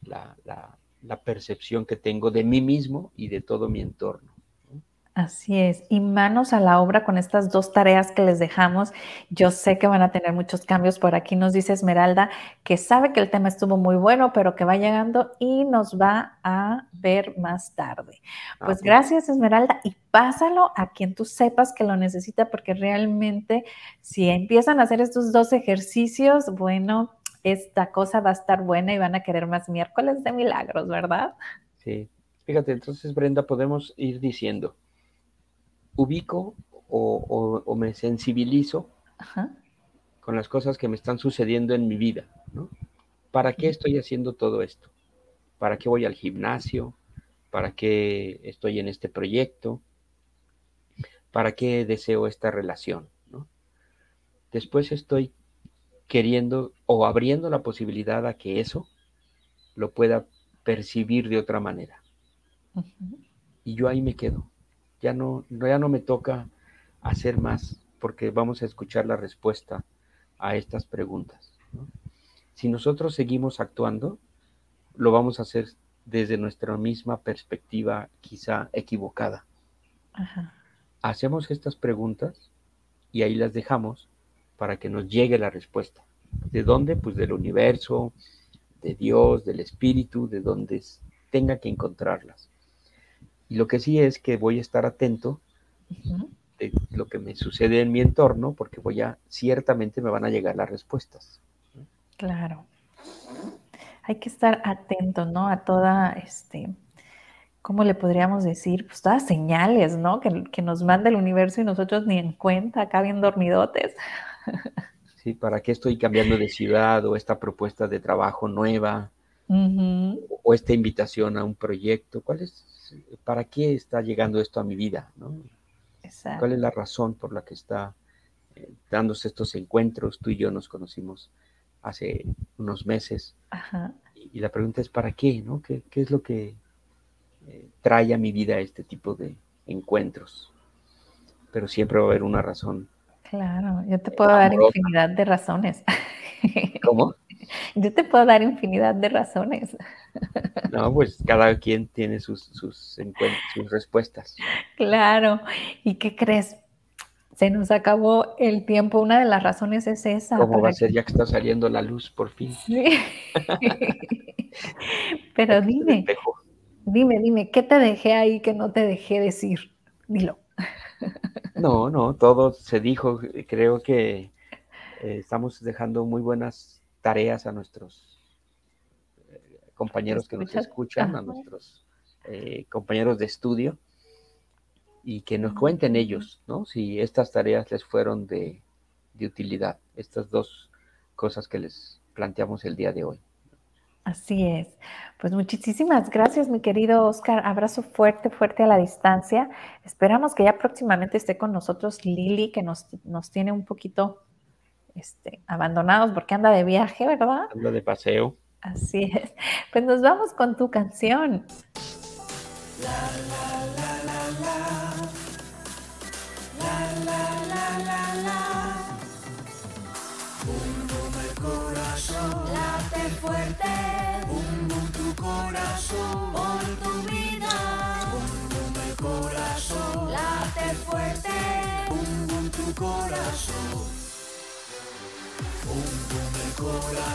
la, la percepción que tengo de mí mismo y de todo mi entorno. Así es, y manos a la obra con estas dos tareas que les dejamos. Yo sé que van a tener muchos cambios. Por aquí nos dice Esmeralda que sabe que el tema estuvo muy bueno, pero que va llegando y nos va a ver más tarde. Pues gracias Esmeralda y pásalo a quien tú sepas que lo necesita porque realmente si empiezan a hacer estos dos ejercicios, bueno, esta cosa va a estar buena y van a querer más miércoles de milagros, ¿verdad? Sí, fíjate, entonces Brenda, podemos ir diciendo ubico o, me sensibilizo con las cosas que me están sucediendo en mi vida, ¿no? ¿Para qué estoy haciendo todo esto? ¿Para qué voy al gimnasio? ¿Para qué estoy en este proyecto? ¿Para qué deseo esta relación? Después estoy queriendo o abriendo la posibilidad a que eso lo pueda percibir de otra manera. Y yo ahí me quedo ya no, ya no me toca hacer más porque vamos a escuchar la respuesta a estas preguntas. Si nosotros seguimos actuando, lo vamos a hacer desde nuestra misma perspectiva quizá equivocada. Hacemos estas preguntas y ahí las dejamos para que nos llegue la respuesta. ¿De dónde? Pues del universo, de Dios, del Espíritu, de donde tenga que encontrarlas. Y lo que sí es que voy a estar atento de lo que me sucede en mi entorno, porque voy a, ciertamente me van a llegar las respuestas. Claro. Hay que estar atento, ¿no? A toda, este, ¿cómo le podríamos decir? Pues todas señales, ¿no? Que, que nos manda el universo y nosotros ni en cuenta, acá bien dormidotes. (laughs) Sí, ¿para qué estoy cambiando de ciudad o esta propuesta de trabajo nueva? o esta invitación a un proyecto. ¿Cuál es ¿para qué está llegando esto a mi vida? ¿Cuál es la razón por la que está eh, dándose estos encuentros? Tú y yo nos conocimos hace unos meses. Y, la pregunta es, ¿para qué? ¿no? ¿Qué, es lo que eh, trae a mi vida este tipo de encuentros? Pero siempre va a haber una razón. Claro, yo te puedo dar infinidad de razones. (laughs) ¿Cómo? (laughs) Yo te puedo dar infinidad de razones. No, pues cada quien tiene sus, sus, sus respuestas. Claro. ¿Y qué crees? Se nos acabó el tiempo. Una de las razones es esa. ¿Cómo va a ser ya que está saliendo la luz por fin? Sí. (laughs) Pero dime, dime, dime, ¿qué te dejé ahí que no te dejé decir? Dilo. No, no, todo se dijo. Creo que eh, estamos dejando muy buenas tareas a nuestros eh, compañeros que nos escuchan, a nuestros eh, compañeros de estudio, y que nos cuenten ellos, ¿no? Si estas tareas les fueron de, de utilidad, estas dos cosas que les planteamos el día de hoy. Así es. Pues muchísimas gracias, mi querido Oscar. Abrazo fuerte, fuerte a la distancia. Esperamos que ya próximamente esté con nosotros Lili, que nos, nos tiene un poquito este, abandonados porque anda de viaje, ¿verdad? Anda de paseo. Así es. Pues nos vamos con tu canción. La, la, la, coração.